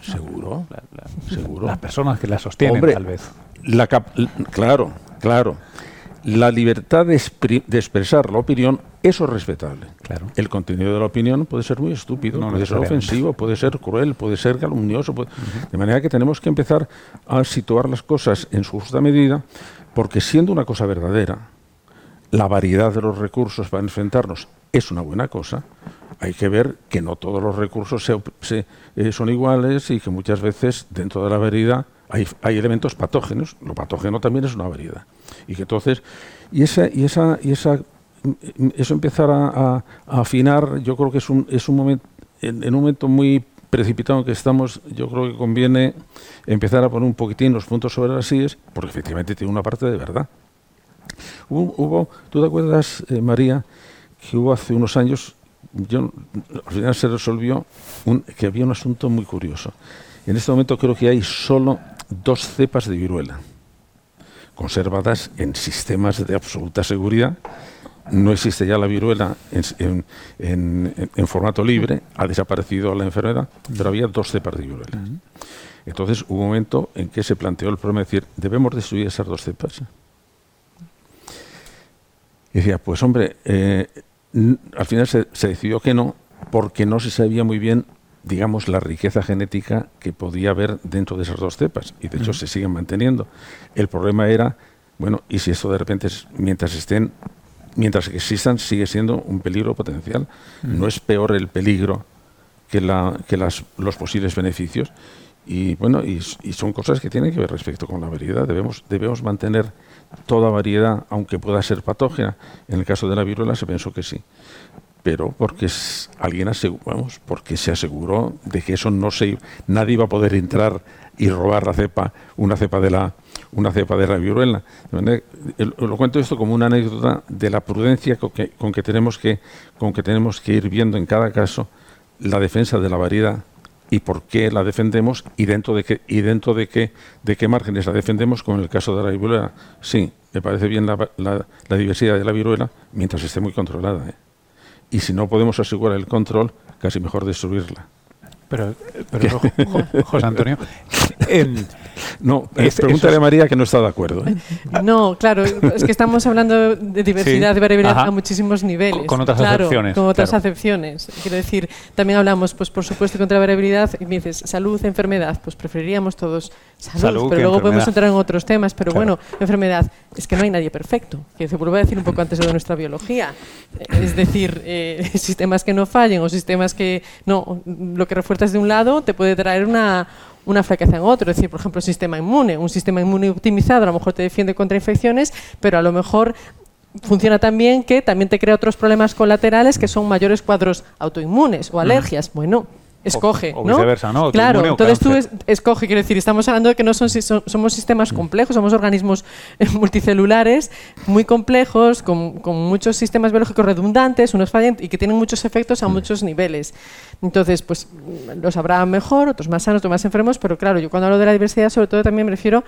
seguro, [LAUGHS] seguro. Las personas que las sostienen, tal vez. La claro, claro. La libertad de, expresar la opinión, eso es respetable. Claro. El contenido de la opinión puede ser muy estúpido, puede ser ofensivo, puede ser cruel, puede ser calumnioso. De manera que tenemos que empezar a situar las cosas en su justa medida, porque siendo una cosa verdadera, la variedad de los recursos para enfrentarnos es una buena cosa, hay que ver que no todos los recursos se, eh, son iguales y que muchas veces dentro de la variedad hay, elementos patógenos. Lo patógeno también es una variedad. Y que entonces, y esa, y esa, y esa eso empezar a, afinar, yo creo que es un, es un momento, en, un momento muy precipitado en que estamos, yo creo que conviene empezar a poner un poquitín los puntos sobre las sillas, porque efectivamente tiene una parte de verdad. Hubo, ¿tú te acuerdas, eh, María, que hubo hace unos años yo, al final se resolvió que había un asunto muy curioso. En este momento creo que hay solo dos cepas de viruela conservadas en sistemas de absoluta seguridad. No existe ya la viruela en, en, formato libre, ha desaparecido la enfermedad, pero había dos cepas de viruela. Entonces hubo un momento en que se planteó el problema de decir, ¿debemos destruir esas dos cepas? Y decía, pues hombre, eh, al final se, decidió que no, porque no se sabía muy bien, digamos, la riqueza genética que podía haber dentro de esas dos cepas, y de hecho se siguen manteniendo. El problema era, bueno, y si esto de repente, mientras estén, mientras existan, sigue siendo un peligro potencial. No es peor el peligro que, la, que las, los posibles beneficios. Y bueno, y, y, son cosas que tienen que ver respecto con la variedad. Debemos, debemos mantener toda variedad, aunque pueda ser patógena. En el caso de la viruela se pensó que sí, pero porque alguien vamos, porque se aseguró de que eso no se nadie iba a poder entrar y robar la cepa, una cepa de la una cepa de la viruela. Lo cuento esto como una anécdota de la prudencia con que, con que tenemos que con que tenemos que ir viendo en cada caso la defensa de la variedad y por qué la defendemos y dentro de qué y dentro de qué de qué márgenes la defendemos como en el caso de la viruela sí me parece bien la, la, diversidad de la viruela mientras esté muy controlada ¿eh? Y si no podemos asegurar el control casi mejor destruirla pero, pero [LAUGHS] José Antonio, no, pregúntale a María que no está de acuerdo. ¿eh? [LAUGHS] No, claro, es que estamos hablando de diversidad, de variabilidad a muchísimos niveles. Con, otras acepciones. Con otras acepciones. Quiero decir, también hablamos, pues por supuesto, contra la variabilidad. Y me dices, salud, enfermedad. Pues preferiríamos todos salud, pero luego podemos entrar en otros temas. Pero bueno, enfermedad, es que no hay nadie perfecto. Que se vuelve a decir un poco antes de nuestra biología. Es decir, eh, [LAUGHS] sistemas que no fallen o sistemas que no, lo que de un lado te puede traer una una flaqueza en otro. Es decir, por ejemplo, el sistema inmune. Un sistema inmune optimizado a lo mejor te defiende contra infecciones, pero a lo mejor funciona también que también te crea otros problemas colaterales que son mayores cuadros autoinmunes o alergias. Bueno, escoge, o, ¿no? viceversa, ¿no? Claro, o entonces tú es- escoge, quiero decir, estamos hablando de que no son, son- somos sistemas complejos, somos organismos eh, multicelulares muy complejos, con, con muchos sistemas biológicos redundantes, unos fallan y que tienen muchos efectos a muchos niveles. Entonces, pues mm, los habrá mejor, otros más sanos, otros más enfermos, pero claro, yo cuando hablo de la diversidad, sobre todo también me refiero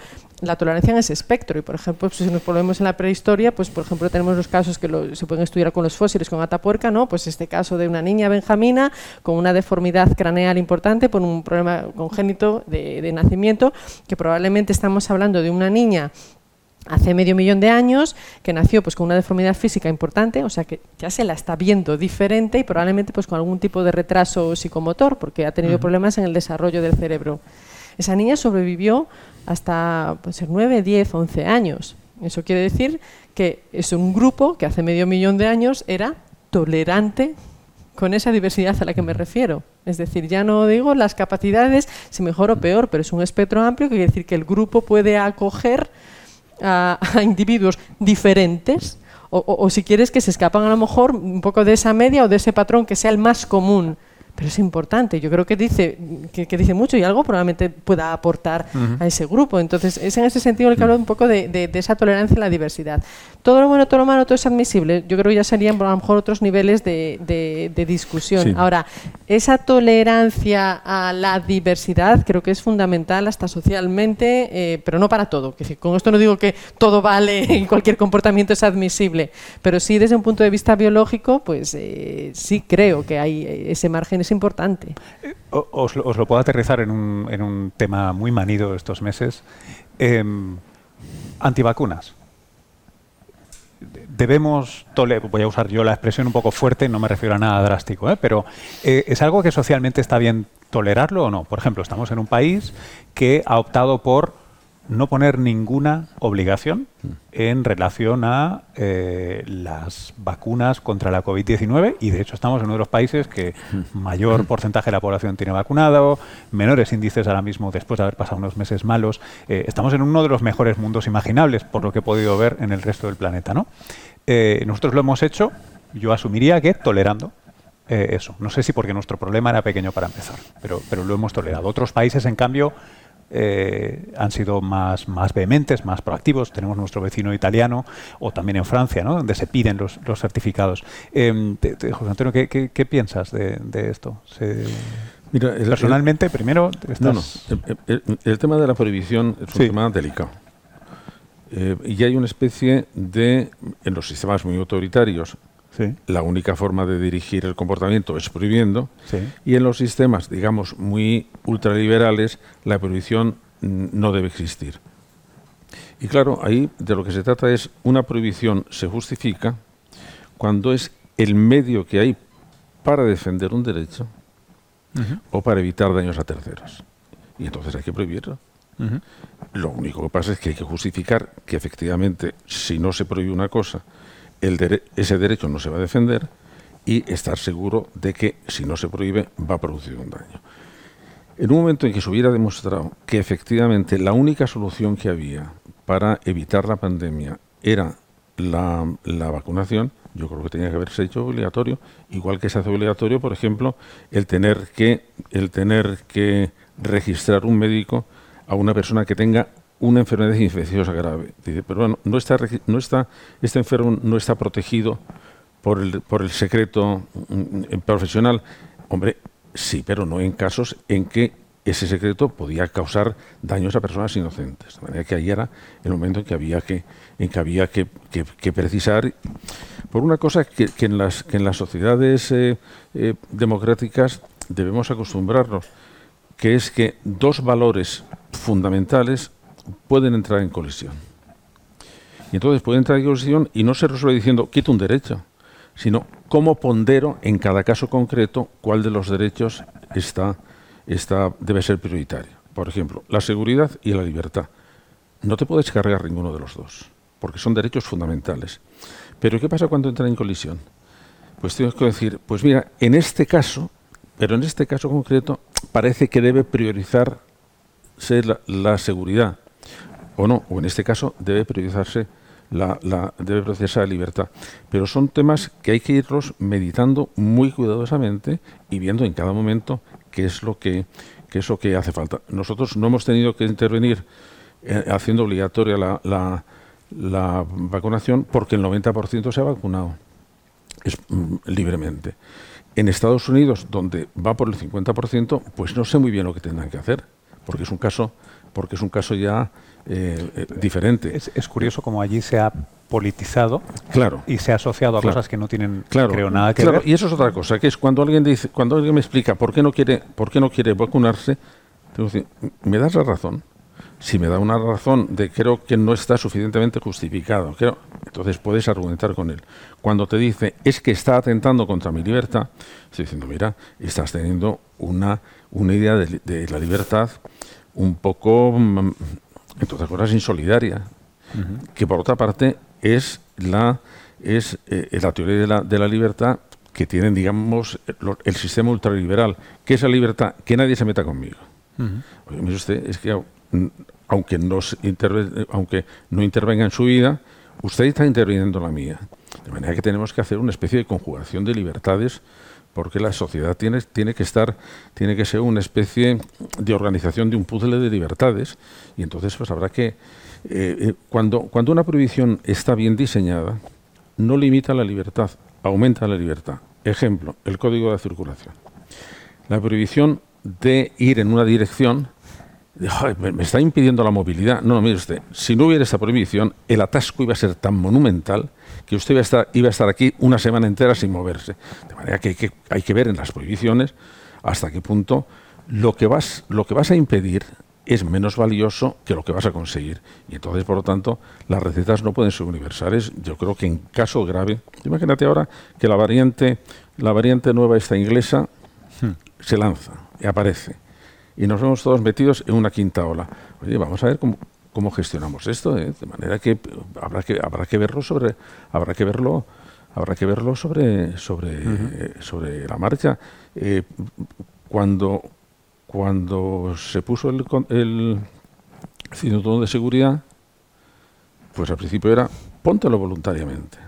a la tolerancia en ese espectro. Y por ejemplo, pues, si nos volvemos en la prehistoria, pues por ejemplo tenemos los casos que lo- se pueden estudiar con los fósiles, con atapuerca, ¿no? Pues este caso de una niña benjamina con una deformidad craneal importante por un problema congénito de, de nacimiento, que probablemente estamos hablando de una niña hace medio millón de años, que nació pues con una deformidad física importante, o sea que ya se la está viendo diferente y probablemente pues con algún tipo de retraso psicomotor, porque ha tenido problemas en el desarrollo del cerebro. Esa niña sobrevivió hasta pues, ser 9, 10, 11 años. Eso quiere decir que es un grupo que hace medio millón de años era tolerante con esa diversidad a la que me refiero. Es decir, ya no digo las capacidades, si mejor o peor, pero es un espectro amplio que quiere decir que el grupo puede acoger a, individuos diferentes o, o- o si quieres que se escapan a lo mejor un poco de esa media o de ese patrón que sea el más común. Pero es importante, yo creo que dice, que, que dice mucho y algo probablemente pueda aportar a ese grupo. Entonces, es en ese sentido el que hablo un poco de, de- de esa tolerancia a la diversidad. Todo lo bueno, todo lo malo, todo es admisible. Yo creo que ya serían a lo mejor otros niveles de, de- discusión. Sí. Ahora, esa tolerancia a la diversidad creo que es fundamental hasta socialmente, eh, pero no para todo. Decir, con esto no digo que todo vale [LAUGHS] y cualquier comportamiento es admisible, pero sí desde un punto de vista biológico, pues eh, sí creo que hay eh, ese margen es importante. O- Os, lo- puedo aterrizar en un, en un tema muy manido estos meses. Em, antivacunas. De- Debemos tolerar, voy a usar yo la expresión un poco fuerte, no me refiero a nada drástico, ¿eh? pero eh, ¿es algo que socialmente está bien tolerarlo o no? Por ejemplo, estamos en un país que ha optado por no poner ninguna obligación en relación a eh, las vacunas contra la COVID-19 y de hecho estamos en uno de los países que mayor [LAUGHS] porcentaje de la población tiene vacunado, menores índices ahora mismo después de haber pasado unos meses malos. Eh, estamos en uno de los mejores mundos imaginables por lo que he podido ver en el resto del planeta. ¿no? Eh, nosotros lo hemos hecho, yo asumiría que tolerando eso. No sé si porque nuestro problema era pequeño para empezar, pero, pero lo hemos tolerado. Otros países, en cambio, eh, han sido más, más vehementes, más proactivos. Tenemos nuestro vecino italiano o también en Francia, ¿no? donde se piden los, los certificados. Eh, te- te- José Antonio, ¿qué, qué- qué piensas de, de esto? Se- Mira, el- personalmente, primero, estás... no. El, el- el tema de la prohibición es un Sí. tema delicado. Eh, y hay una especie de, en los sistemas muy autoritarios, Sí, la única forma de dirigir el comportamiento es prohibiendo, sí. y en los sistemas, digamos, muy ultraliberales, la prohibición no debe existir. Y claro, ahí de lo que se trata es, una prohibición se justifica cuando es el medio que hay para defender un derecho o para evitar daños a terceros. Y entonces hay que prohibirlo. Lo único que pasa es que hay que justificar que efectivamente, si no se prohíbe una cosa, ese derecho no se va a defender y estar seguro de que si no se prohíbe va a producir un daño. En un momento en que se hubiera demostrado que efectivamente la única solución que había para evitar la pandemia era la, la vacunación, yo creo que tenía que haberse hecho obligatorio, igual que se hace obligatorio, por ejemplo, el tener que, el tener que registrar un médico a una persona que tenga una enfermedad infecciosa grave. Dice, pero bueno, no está, no está, este enfermo no está protegido por el, por el secreto mm, profesional. Hombre, sí, pero no en casos en que ese secreto podía causar daños a personas inocentes. De manera que ahí era el momento en que había que, en que, había que, que- precisar por una cosa que, que en, las, que en las sociedades eh, eh, democráticas debemos acostumbrarnos, que es que dos valores fundamentales pueden entrar en colisión. Y entonces pueden entrar en colisión y no se resuelve diciendo quito un derecho, sino cómo pondero en cada caso concreto cuál de los derechos está, está, debe ser prioritario. Por ejemplo, la seguridad y la libertad. No te puedes cargar ninguno de los dos, porque son derechos fundamentales. Pero ¿qué pasa cuando entran en colisión? Pues tienes que decir, pues mira, en este caso, pero en este caso concreto, parece que debe priorizarse la, la seguridad, o no, o en este caso debe priorizarse la, debe procesar libertad. Pero son temas que hay que irlos meditando muy cuidadosamente y viendo en cada momento qué es lo que, qué es lo que hace falta. Nosotros no hemos tenido que intervenir eh, haciendo obligatoria la, la, la, vacunación porque el 90% se ha vacunado mm, libremente. En Estados Unidos, donde va por el 50%, pues no sé muy bien lo que tendrán que hacer, porque es un caso, porque es un caso ya eh, eh, diferente. Es, curioso como allí se ha politizado claro, y se ha asociado a cosas que no tienen creo nada que ver. Y eso es otra cosa, que es cuando alguien dice, cuando alguien me explica por qué no quiere, por qué no quiere vacunarse, tengo que decir, me das la razón. Si me da una razón de creo que no está suficientemente justificado, creo, entonces puedes argumentar con él. Cuando te dice es que está atentando contra mi libertad, estoy diciendo, mira, estás teniendo una, una idea de, la libertad un poco, mm, entre otras cosas, insolidaria, que por otra parte es la, es, eh, la teoría de la, de la libertad que tienen, digamos, el, sistema ultraliberal. ¿Qué es la libertad? Que nadie se meta conmigo. usted, es que aunque no, aunque no intervenga en su vida, usted está interviniendo en la mía. De manera que tenemos que hacer una especie de conjugación de libertades porque la sociedad tiene, tiene que estar, tiene que ser una especie de organización de un puzzle de libertades y entonces pues habrá que, eh, eh, cuando, cuando una prohibición está bien diseñada, no limita la libertad, aumenta la libertad. Ejemplo, el código de circulación. La prohibición de ir en una dirección me, está impidiendo la movilidad. No, no, mire usted, si no hubiera esta prohibición, el atasco iba a ser tan monumental que usted iba a estar, iba a estar aquí una semana entera sin moverse. De manera que hay, que hay que ver en las prohibiciones hasta qué punto lo que vas, lo que vas a impedir es menos valioso que lo que vas a conseguir. Y entonces, por lo tanto, las recetas no pueden ser universales. Yo creo que en caso grave, imagínate ahora que la variante, la variante nueva esta inglesa hmm. se lanza y aparece y nos vemos todos metidos en una quinta ola. Oye, vamos a ver cómo, cómo gestionamos esto, ¿eh? de manera que habrá que habrá que verlo sobre habrá que verlo habrá que verlo sobre sobre sobre la marcha. Eh, cuando cuando se puso el, el cinturón de seguridad, pues al principio era póntelo voluntariamente.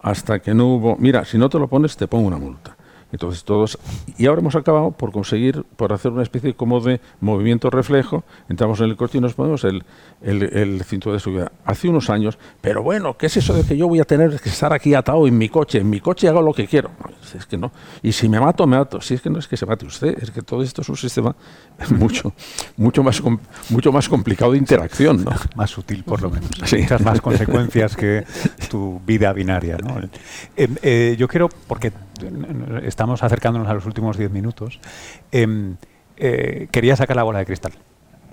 Hasta que no hubo, mira, si no te lo pones te pongo una multa. Entonces todos, y ahora hemos acabado por conseguir, por hacer una especie como de movimiento reflejo, entramos en el corte y nos ponemos el, el, el cinturón de seguridad. Hace unos años, pero bueno, ¿qué es eso de que yo voy a tener que estar aquí atado en mi coche? En mi coche hago lo que quiero. es que no. Y si me mato, me mato. Si es que no es que se mate usted, es que todo esto es un sistema [LAUGHS] mucho, mucho, más, mucho más complicado de interacción. ¿no? [LAUGHS] Más sutil, por lo menos. Muchas más consecuencias que tu vida binaria. ¿no? [LAUGHS] Eh, eh, yo quiero, porque estamos acercándonos a los últimos diez minutos, em, eh, quería sacar la bola de cristal.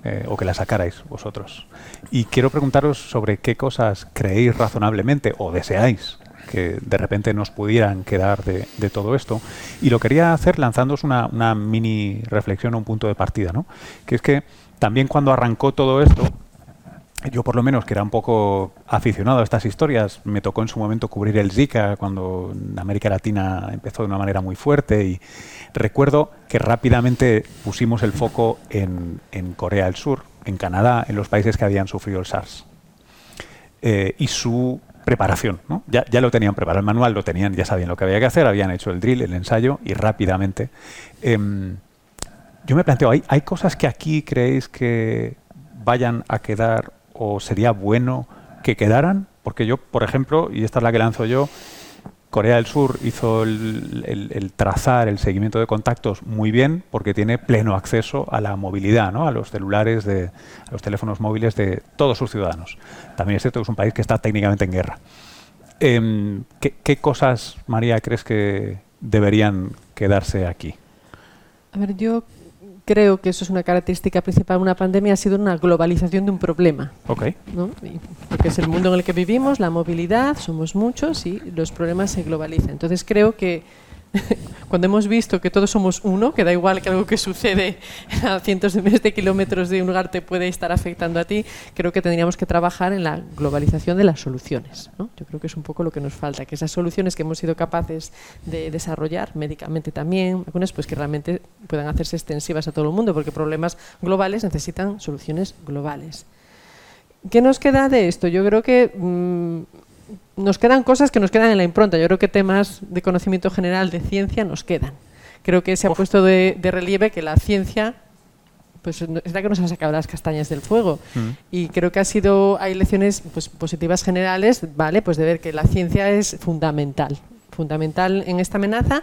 Eh, o que la sacarais vosotros. Y quiero preguntaros sobre qué cosas creéis razonablemente o deseáis que de repente nos pudieran quedar de, todo esto. Y lo quería hacer lanzándoos una, una mini reflexión o un punto de partida, ¿no? Que es que también cuando arrancó todo esto, yo por lo menos, que era un poco aficionado a estas historias, me tocó en su momento cubrir el Zika cuando en América Latina empezó de una manera muy fuerte y recuerdo que rápidamente pusimos el foco en, Corea del Sur, en Canadá, en los países que habían sufrido el SARS. Eh, y su preparación. Ya, ya, lo tenían preparado, el manual lo tenían, ya sabían lo que había que hacer, habían hecho el drill, el ensayo y rápidamente. Em, yo me planteo, ¿hay, ¿hay cosas que aquí creéis que vayan a quedar o sería bueno que quedaran? Porque yo, por ejemplo, y esta es la que lanzo yo, Corea del Sur hizo el, trazar el seguimiento de contactos muy bien porque tiene pleno acceso a la movilidad, ¿no? a los celulares, de, a los teléfonos móviles de todos sus ciudadanos. También es cierto que es un país que está técnicamente en guerra. Em, ¿qué, ¿Qué cosas, María, crees que deberían quedarse aquí? A ver, yo creo que eso es una característica principal de una pandemia, ha sido una globalización de un problema. Okay. ¿no? Porque es el mundo en el que vivimos, la movilidad, somos muchos y los problemas se globalizan. Entonces creo que [LAUGHS] cuando hemos visto que todos somos uno, que da igual que algo que sucede [LAUGHS] a cientos de miles de kilómetros de un lugar te puede estar afectando a ti, creo que tendríamos que trabajar en la globalización de las soluciones. ¿no? Yo creo que es un poco lo que nos falta, que esas soluciones que hemos sido capaces de desarrollar médicamente también, algunas pues que realmente puedan hacerse extensivas a todo el mundo, porque problemas globales necesitan soluciones globales. ¿Qué nos queda de esto? Yo creo que mm, nos quedan cosas que nos quedan en la impronta. Yo creo que temas de conocimiento general de ciencia nos quedan. Creo que se ha puesto de, relieve que la ciencia pues es la que nos ha sacado las castañas del fuego. Mm. Y creo que ha sido, hay lecciones pues, positivas generales, ¿vale? Pues de ver que la ciencia es fundamental, fundamental en esta amenaza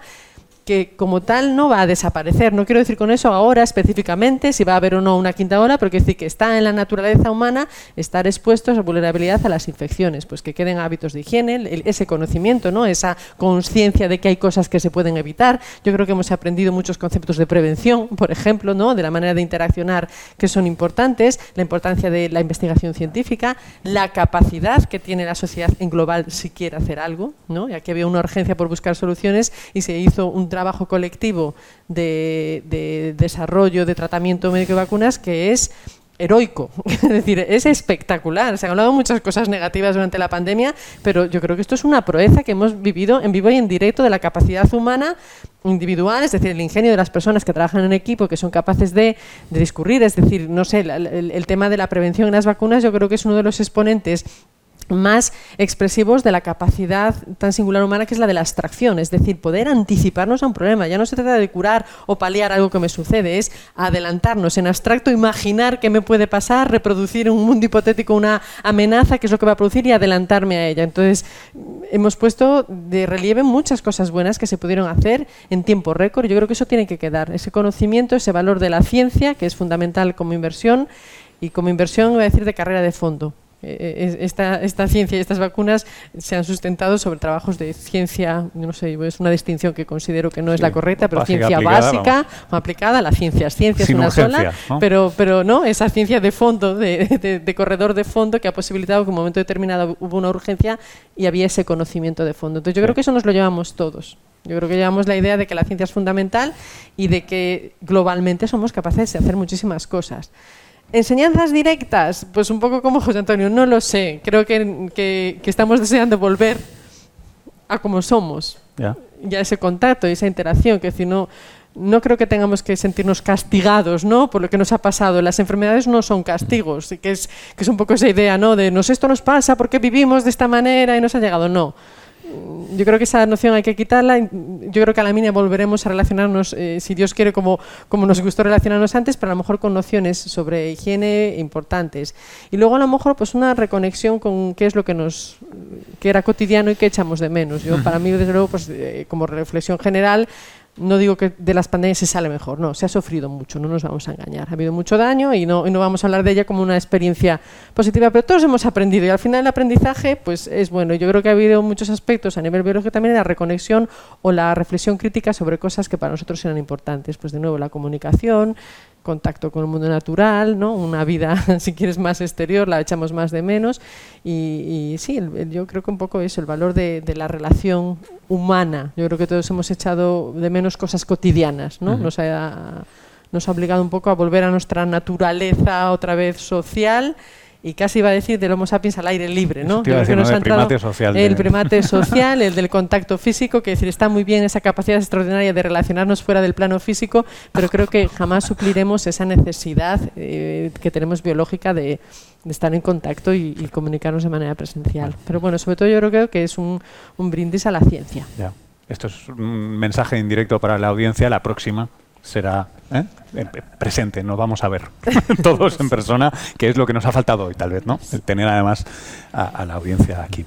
que como tal no va a desaparecer. No quiero decir con eso ahora específicamente si va a haber o no una quinta ola, pero quiero decir que está en la naturaleza humana estar expuestos a vulnerabilidad a las infecciones, pues que queden hábitos de higiene, ese conocimiento, ¿no? esa conciencia de que hay cosas que se pueden evitar. Yo creo que hemos aprendido muchos conceptos de prevención, por ejemplo, ¿no? de la manera de interaccionar que son importantes, la importancia de la investigación científica, la capacidad que tiene la sociedad en global si quiere hacer algo, ¿no? ya que había una urgencia por buscar soluciones y se hizo un trabajo colectivo de, desarrollo de tratamiento médico de vacunas que es heroico, [LAUGHS] es decir, es espectacular. Se han hablado muchas cosas negativas durante la pandemia, pero yo creo que esto es una proeza que hemos vivido en vivo y en directo de la capacidad humana individual, es decir, el ingenio de las personas que trabajan en equipo, que son capaces de, discurrir, es decir, no sé, el, tema de la prevención en las vacunas, yo creo que es uno de los exponentes más expresivos de la capacidad tan singular humana que es la de la abstracción, es decir, poder anticiparnos a un problema. Ya no se trata de curar o paliar algo que me sucede, es adelantarnos en abstracto, imaginar qué me puede pasar, reproducir en un mundo hipotético una amenaza, que es lo que va a producir, y adelantarme a ella. Entonces, hemos puesto de relieve muchas cosas buenas que se pudieron hacer en tiempo récord. Yo creo que eso tiene que quedar, ese conocimiento, ese valor de la ciencia, que es fundamental como inversión, y como inversión, voy a decir, de carrera de fondo esta, esta, ciencia y estas vacunas se han sustentado sobre trabajos de ciencia, no sé, es una distinción que considero que no es la correcta, pero ciencia básica o aplicada, la ciencia es ciencia, es una sola, pero, pero no, esa ciencia de fondo, de, corredor de fondo que ha posibilitado que en un momento determinado hubo una urgencia y había ese conocimiento de fondo. Entonces yo creo que eso nos lo llevamos todos. Yo creo que llevamos la idea de que la ciencia es fundamental y de que globalmente somos capaces de hacer muchísimas cosas. Enseñanzas directas, pues un poco como José Antonio, no lo sé. Creo que, estamos deseando volver a como somos. Ya. a ese contacto y esa interacción, que si no, no creo que tengamos que sentirnos castigados ¿no? por lo que nos ha pasado. Las enfermedades no son castigos, que es, que es un poco esa idea ¿no? de nos esto nos pasa porque vivimos de esta manera y nos ha llegado. No yo creo que esa noción hay que quitarla. Yo creo que a la mínima volveremos a relacionarnos, eh, si Dios quiere, como, como nos gustó relacionarnos antes, pero a lo mejor con nociones sobre higiene importantes. Y luego a lo mejor pues una reconexión con qué es lo que nos que era cotidiano y que echamos de menos. Yo, [LAUGHS] para mí, desde luego, pues, eh, como reflexión general, no digo que de las pandemias se sale mejor, no, se ha sufrido mucho, no nos vamos a engañar. Ha habido mucho daño y no, y no vamos a hablar de ella como una experiencia positiva, pero todos hemos aprendido y al final el aprendizaje pues es bueno. Yo creo que ha habido muchos aspectos a nivel biológico también la reconexión o la reflexión crítica sobre cosas que para nosotros eran importantes. Pues de nuevo la comunicación, contacto con el mundo natural, ¿no? una vida, [LAUGHS] si quieres, más exterior, la echamos más de menos. Y, sí, yo creo que un poco eso, el valor de, la relación humana. Yo creo que todos hemos echado de menos cosas cotidianas, ¿no? nos, ha, nos ha obligado un poco a volver a nuestra naturaleza otra vez social y casi iba a decir del Homo sapiens al aire libre, ¿no? el primate social. El primate [LAUGHS] social, el del contacto físico, que decir, está muy bien esa capacidad extraordinaria de relacionarnos fuera del plano físico, pero creo que jamás supliremos esa necesidad eh, que tenemos biológica de, estar en contacto y, comunicarnos de manera presencial. Pero bueno, sobre todo yo creo que es un, brindis a la ciencia. Ya. Esto es un mensaje indirecto para la audiencia. La próxima será ¿eh? presente, nos vamos a ver [LAUGHS] todos en persona, que es lo que nos ha faltado hoy, tal vez, ¿no? El tener además a, la audiencia aquí.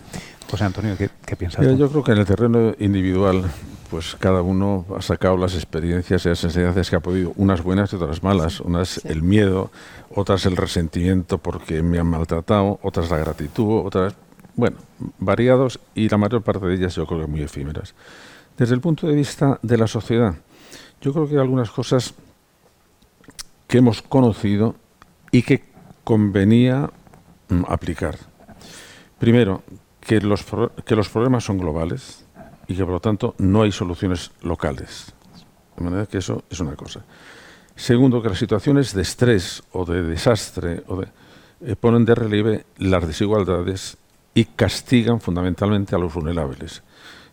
José Antonio, ¿qué, piensas? yo creo que en el terreno individual, pues cada uno ha sacado las experiencias y las enseñanzas que ha podido, unas buenas y otras malas. Unas el miedo, otras el resentimiento porque me han maltratado, otras la gratitud, otras, bueno, variados y la mayor parte de ellas yo creo que muy efímeras. Desde el punto de vista de la sociedad, yo creo que hay algunas cosas que hemos conocido y que convenía mm, aplicar. Primero, que los, que los problemas son globales y que por lo tanto no hay soluciones locales. De manera que eso es una cosa. Segundo, que las situaciones de estrés o de desastre o de, eh, ponen de relieve las desigualdades y castigan fundamentalmente a los vulnerables.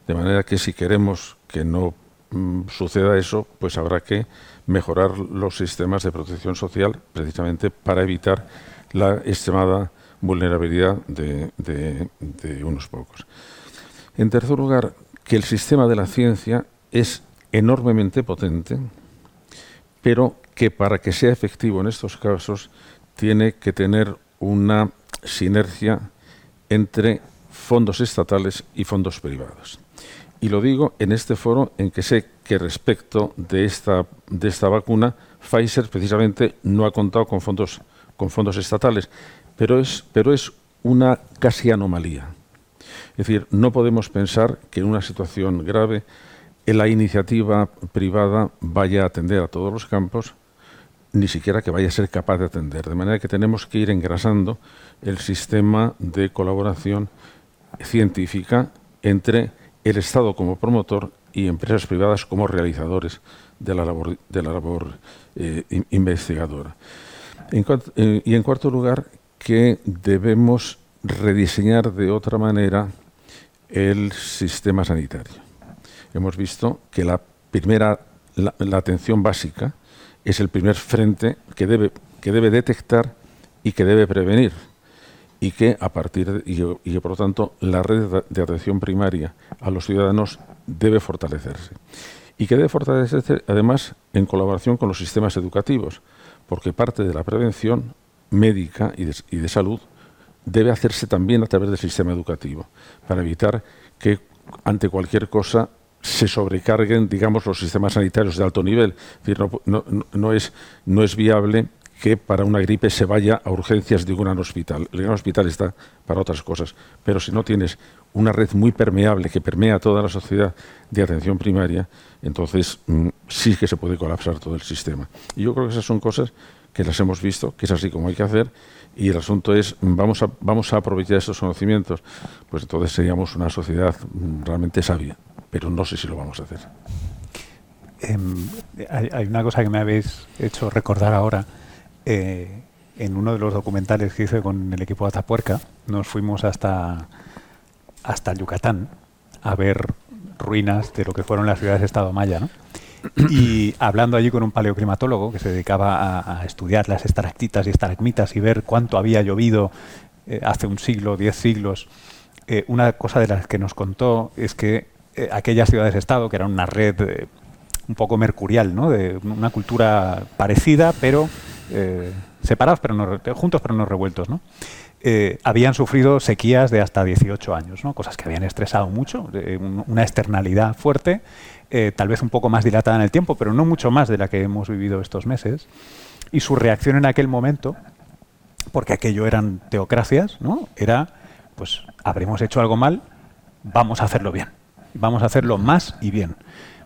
De manera que si queremos que no Mm, suceda eso, pues habrá que mejorar los sistemas de protección social precisamente para evitar la extremada vulnerabilidad de, unos pocos. En tercer lugar, que el sistema de la ciencia es enormemente potente, pero que para que sea efectivo en estos casos tiene que tener una sinergia entre fondos estatales y fondos privados. Y lo digo en este foro en que sé que respecto de esta, de esta vacuna, Pfizer precisamente no ha contado con fondos, con fondos estatales, pero es, pero es una casi anomalía. Es decir, no podemos pensar que en una situación grave la iniciativa privada vaya a atender a todos los campos, ni siquiera que vaya a ser capaz de atender. De manera que tenemos que ir engrasando el sistema de colaboración científica entre el Estado como promotor y empresas privadas como realizadores de la labor, de la labor eh, investigadora. Eh, y en cuarto lugar, que debemos rediseñar de otra manera el sistema sanitario. Hemos visto que la primera, la atención básica es el primer frente que debe, que debe detectar y que debe prevenir y que a partir de, y, por lo tanto la red de atención primaria a los ciudadanos debe fortalecerse y que debe fortalecerse además en colaboración con los sistemas educativos porque parte de la prevención médica y de, y salud debe hacerse también a través del sistema educativo para evitar que ante cualquier cosa se sobrecarguen, digamos, los sistemas sanitarios de alto nivel. Es decir, no, no, es, no es viable que para una gripe se vaya a urgencias de un gran hospital. El gran hospital está para otras cosas, pero si no tienes una red muy permeable que permea toda la sociedad de atención primaria, entonces mm, sí que se puede colapsar todo el sistema. Y yo creo que esas son cosas que las hemos visto, que es así como hay que hacer, y el asunto es, vamos a, vamos a aprovechar estos conocimientos, pues entonces seríamos una sociedad mm, realmente sabia pero no sé si lo vamos a hacer. Em, hay, una cosa que me habéis hecho recordar ahora. Eh, en uno de los documentales que hice con el equipo de Atapuerca, nos fuimos hasta, hasta Yucatán a ver ruinas de lo que fueron las ciudades-estado maya. ¿no? Y hablando allí con un paleoclimatólogo que se dedicaba a, estudiar las estalactitas y estalagmitas y ver cuánto había llovido eh, hace un siglo, diez siglos, eh, una cosa de las que nos contó es que eh, aquellas ciudades-estado, que eran una red eh, un poco mercurial, ¿no? de una cultura parecida, pero eh, separados, pero no, juntos, pero no revueltos. ¿no? habían sufrido sequías de hasta 18 años, ¿no? cosas que habían estresado mucho, una externalidad fuerte, tal vez un poco más dilatada en el tiempo, pero no mucho más de la que hemos vivido estos meses. Y su reacción en aquel momento, porque aquello eran teocracias, ¿no? era, pues, habremos hecho algo mal, vamos a hacerlo bien vamos a hacerlo más y bien.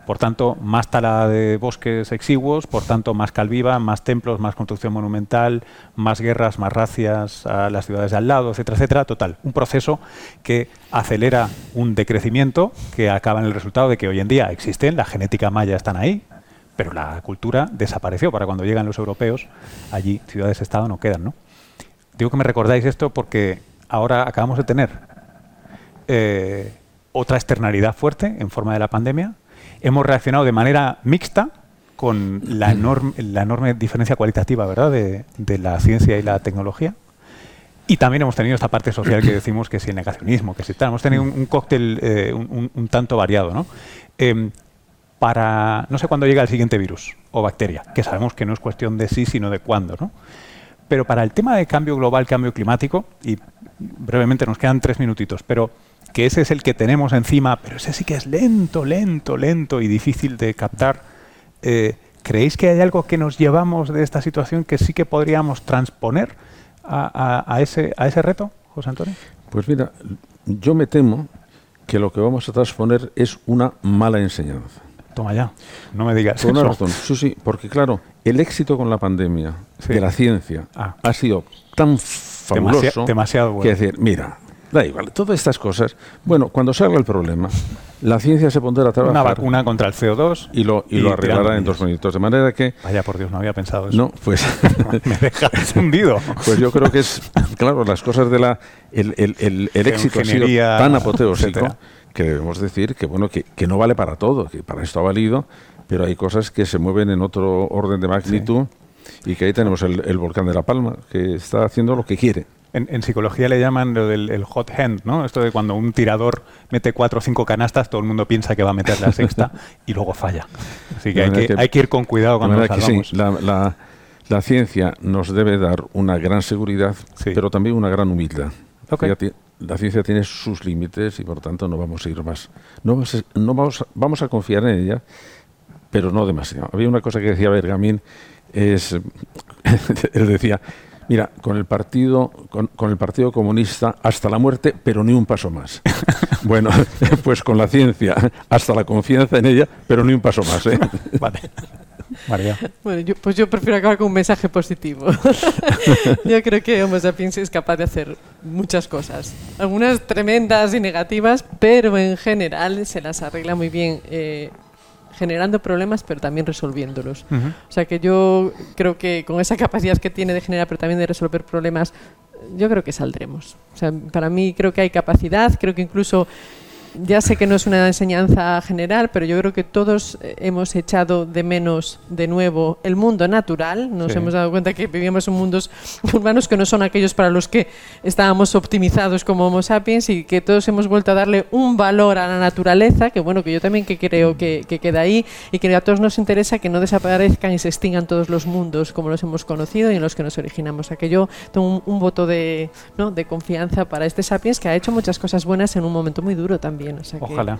Por tanto, más tala de bosques exiguos, por tanto, más calviva, más templos, más construcción monumental, más guerras, más racias a las ciudades de al lado, etcétera, etcétera. Total, un proceso que acelera un decrecimiento que acaba en el resultado de que hoy en día existen, la genética maya están ahí, pero la cultura desapareció. Para cuando llegan los europeos, allí ciudades-estado no quedan, ¿no? Digo que me recordáis esto porque ahora acabamos de tener eh, otra externalidad fuerte en forma de la pandemia. Hemos reaccionado de manera mixta con la enorme, la enorme diferencia cualitativa ¿verdad? De, la ciencia y la tecnología. Y también hemos tenido esta parte social que decimos que es el negacionismo, que si tal. Hemos tenido un, cóctel eh, un, tanto variado. ¿no? Em, para no sé cuándo llega el siguiente virus o bacteria, que sabemos que no es cuestión de sí, sino de cuándo. ¿no? Pero para el tema de cambio global, cambio climático, y brevemente nos quedan tres minutitos, pero que ese es el que tenemos encima, pero ese sí que es lento, lento, lento y difícil de captar. Eh, ¿Creéis que hay algo que nos llevamos de esta situación que sí que podríamos transponer a, ese, a ese reto, José Antonio? Pues mira, yo me temo que lo que vamos a transponer es una mala enseñanza. Toma ya, no me digas Por una razón, sí, sí, porque claro, el éxito con la pandemia de la ciencia ah. ha sido tan fabuloso demasiado bueno. que decir, mira, Da igual, todas estas cosas. Bueno, cuando salga el problema, la ciencia se pondrá a trabajar. Una vacuna contra el CO2 y lo, y, lo arreglará en dos minutos. De manera que. Vaya por Dios, no había pensado eso. No, pues. [LAUGHS] me dejas hundido. [LAUGHS] Pues yo creo que es. Claro, las cosas de la. El, el, el, éxito ha sido tan apoteósico que debemos decir que, bueno, que, que, no vale para todo, que para esto ha valido, pero hay cosas que se mueven en otro orden de magnitud y que ahí tenemos el, el volcán de La Palma, que está haciendo lo que quiere En, psicología le llaman lo del el hot hand, ¿no? Esto de cuando un tirador mete cuatro o cinco canastas, todo el mundo piensa que va a meter la sexta [LAUGHS] y luego falla. Así que hay, que ir con cuidado cuando nos salvamos. la, ciencia nos debe dar una gran seguridad, pero también una gran humildad. La ciencia tiene sus límites y por tanto no vamos a ir más. No, no vamos, vamos a confiar en ella, pero no demasiado. Había una cosa que decía Bergamín, es, [LAUGHS] él decía, Mira, con el partido, con, el partido comunista hasta la muerte, pero ni un paso más. [LAUGHS] bueno, [LAUGHS] pues con la ciencia hasta la confianza en ella, pero ni un paso más. ¿eh? vale. María. Bueno, pues yo prefiero acabar con un mensaje positivo. yo creo que Homo sapiens es capaz de hacer muchas cosas. Algunas tremendas y negativas, pero en general se las arregla muy bien. Eh, generando problemas, pero también resolviéndolos. O sea que yo creo que con esa capacidad que tiene de generar, pero también de resolver problemas, yo creo que saldremos. O sea, para mí creo que hay capacidad, creo que incluso ya sé que no es una enseñanza general, pero yo creo que todos hemos echado de menos de nuevo el mundo natural. Nos hemos dado cuenta que vivíamos en mundos urbanos que no son aquellos para los que estábamos optimizados como Homo sapiens y que todos hemos vuelto a darle un valor a la naturaleza, que bueno, que yo también que creo que, queda ahí y que a todos nos interesa que no desaparezcan y se extingan todos los mundos como los hemos conocido y en los que nos originamos. O sea que yo tengo un, voto de, ¿no? de confianza para este sapiens que ha hecho muchas cosas buenas en un momento muy duro también. Ojalá.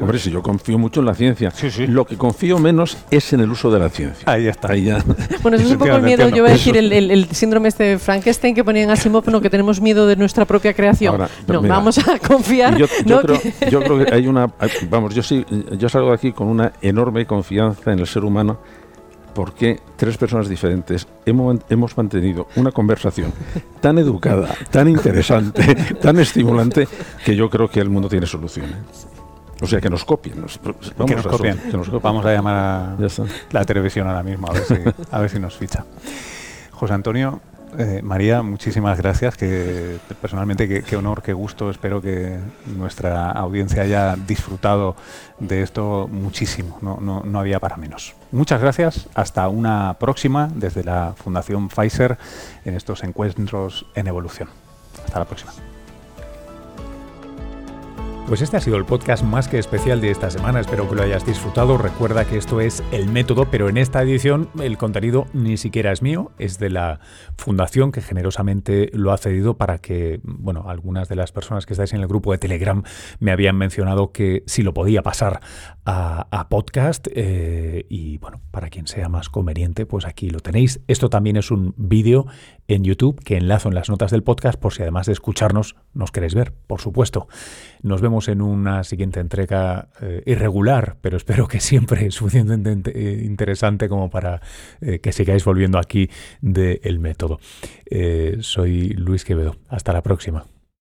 Hombre, si yo confío mucho en la ciencia. Lo que confío menos es en el uso de la ciencia. Ahí está. Ahí ya. [LAUGHS] Bueno, eso es un poco el miedo. Yo voy a decir el, síndrome este de Frankenstein que ponían Asimov, no, que tenemos miedo de nuestra propia creación. no, vamos a confiar. Yo, creo, yo, creo, que hay una. Vamos, yo sí, yo salgo de aquí con una enorme confianza en el ser humano porque tres personas diferentes hemos, hemos, mantenido una conversación tan educada, tan interesante, [LAUGHS] tan estimulante, que yo creo que el mundo tiene soluciones. O sea, que nos copien. vamos, que nos copien. Vamos a llamar a la televisión ahora mismo, a ver si, a ver si nos ficha. José Antonio, eh, María, muchísimas gracias. Que personalmente qué, honor, qué gusto. Espero que nuestra audiencia haya disfrutado de esto muchísimo. No, no, no había para menos. Muchas gracias. Hasta una próxima desde la Fundación Pfizer en estos encuentros en evolución. Hasta la próxima. Pues este ha sido el podcast más que especial de esta semana, espero que lo hayas disfrutado. Recuerda que esto es el método, pero en esta edición el contenido ni siquiera es mío, es de la fundación que generosamente lo ha cedido para que, bueno, algunas de las personas que estáis en el grupo de Telegram me habían mencionado que si lo podía pasar a, podcast eh, y, bueno, para quien sea más conveniente, pues aquí lo tenéis. Esto también es un vídeo en YouTube que enlazo en las notas del podcast por si además de escucharnos nos queréis ver, por supuesto. Nos vemos en una siguiente entrega eh, irregular, pero espero que siempre [LAUGHS] suficientemente eh, interesante como para que sigáis volviendo aquí de El Método. soy Luis Quevedo. Hasta la próxima.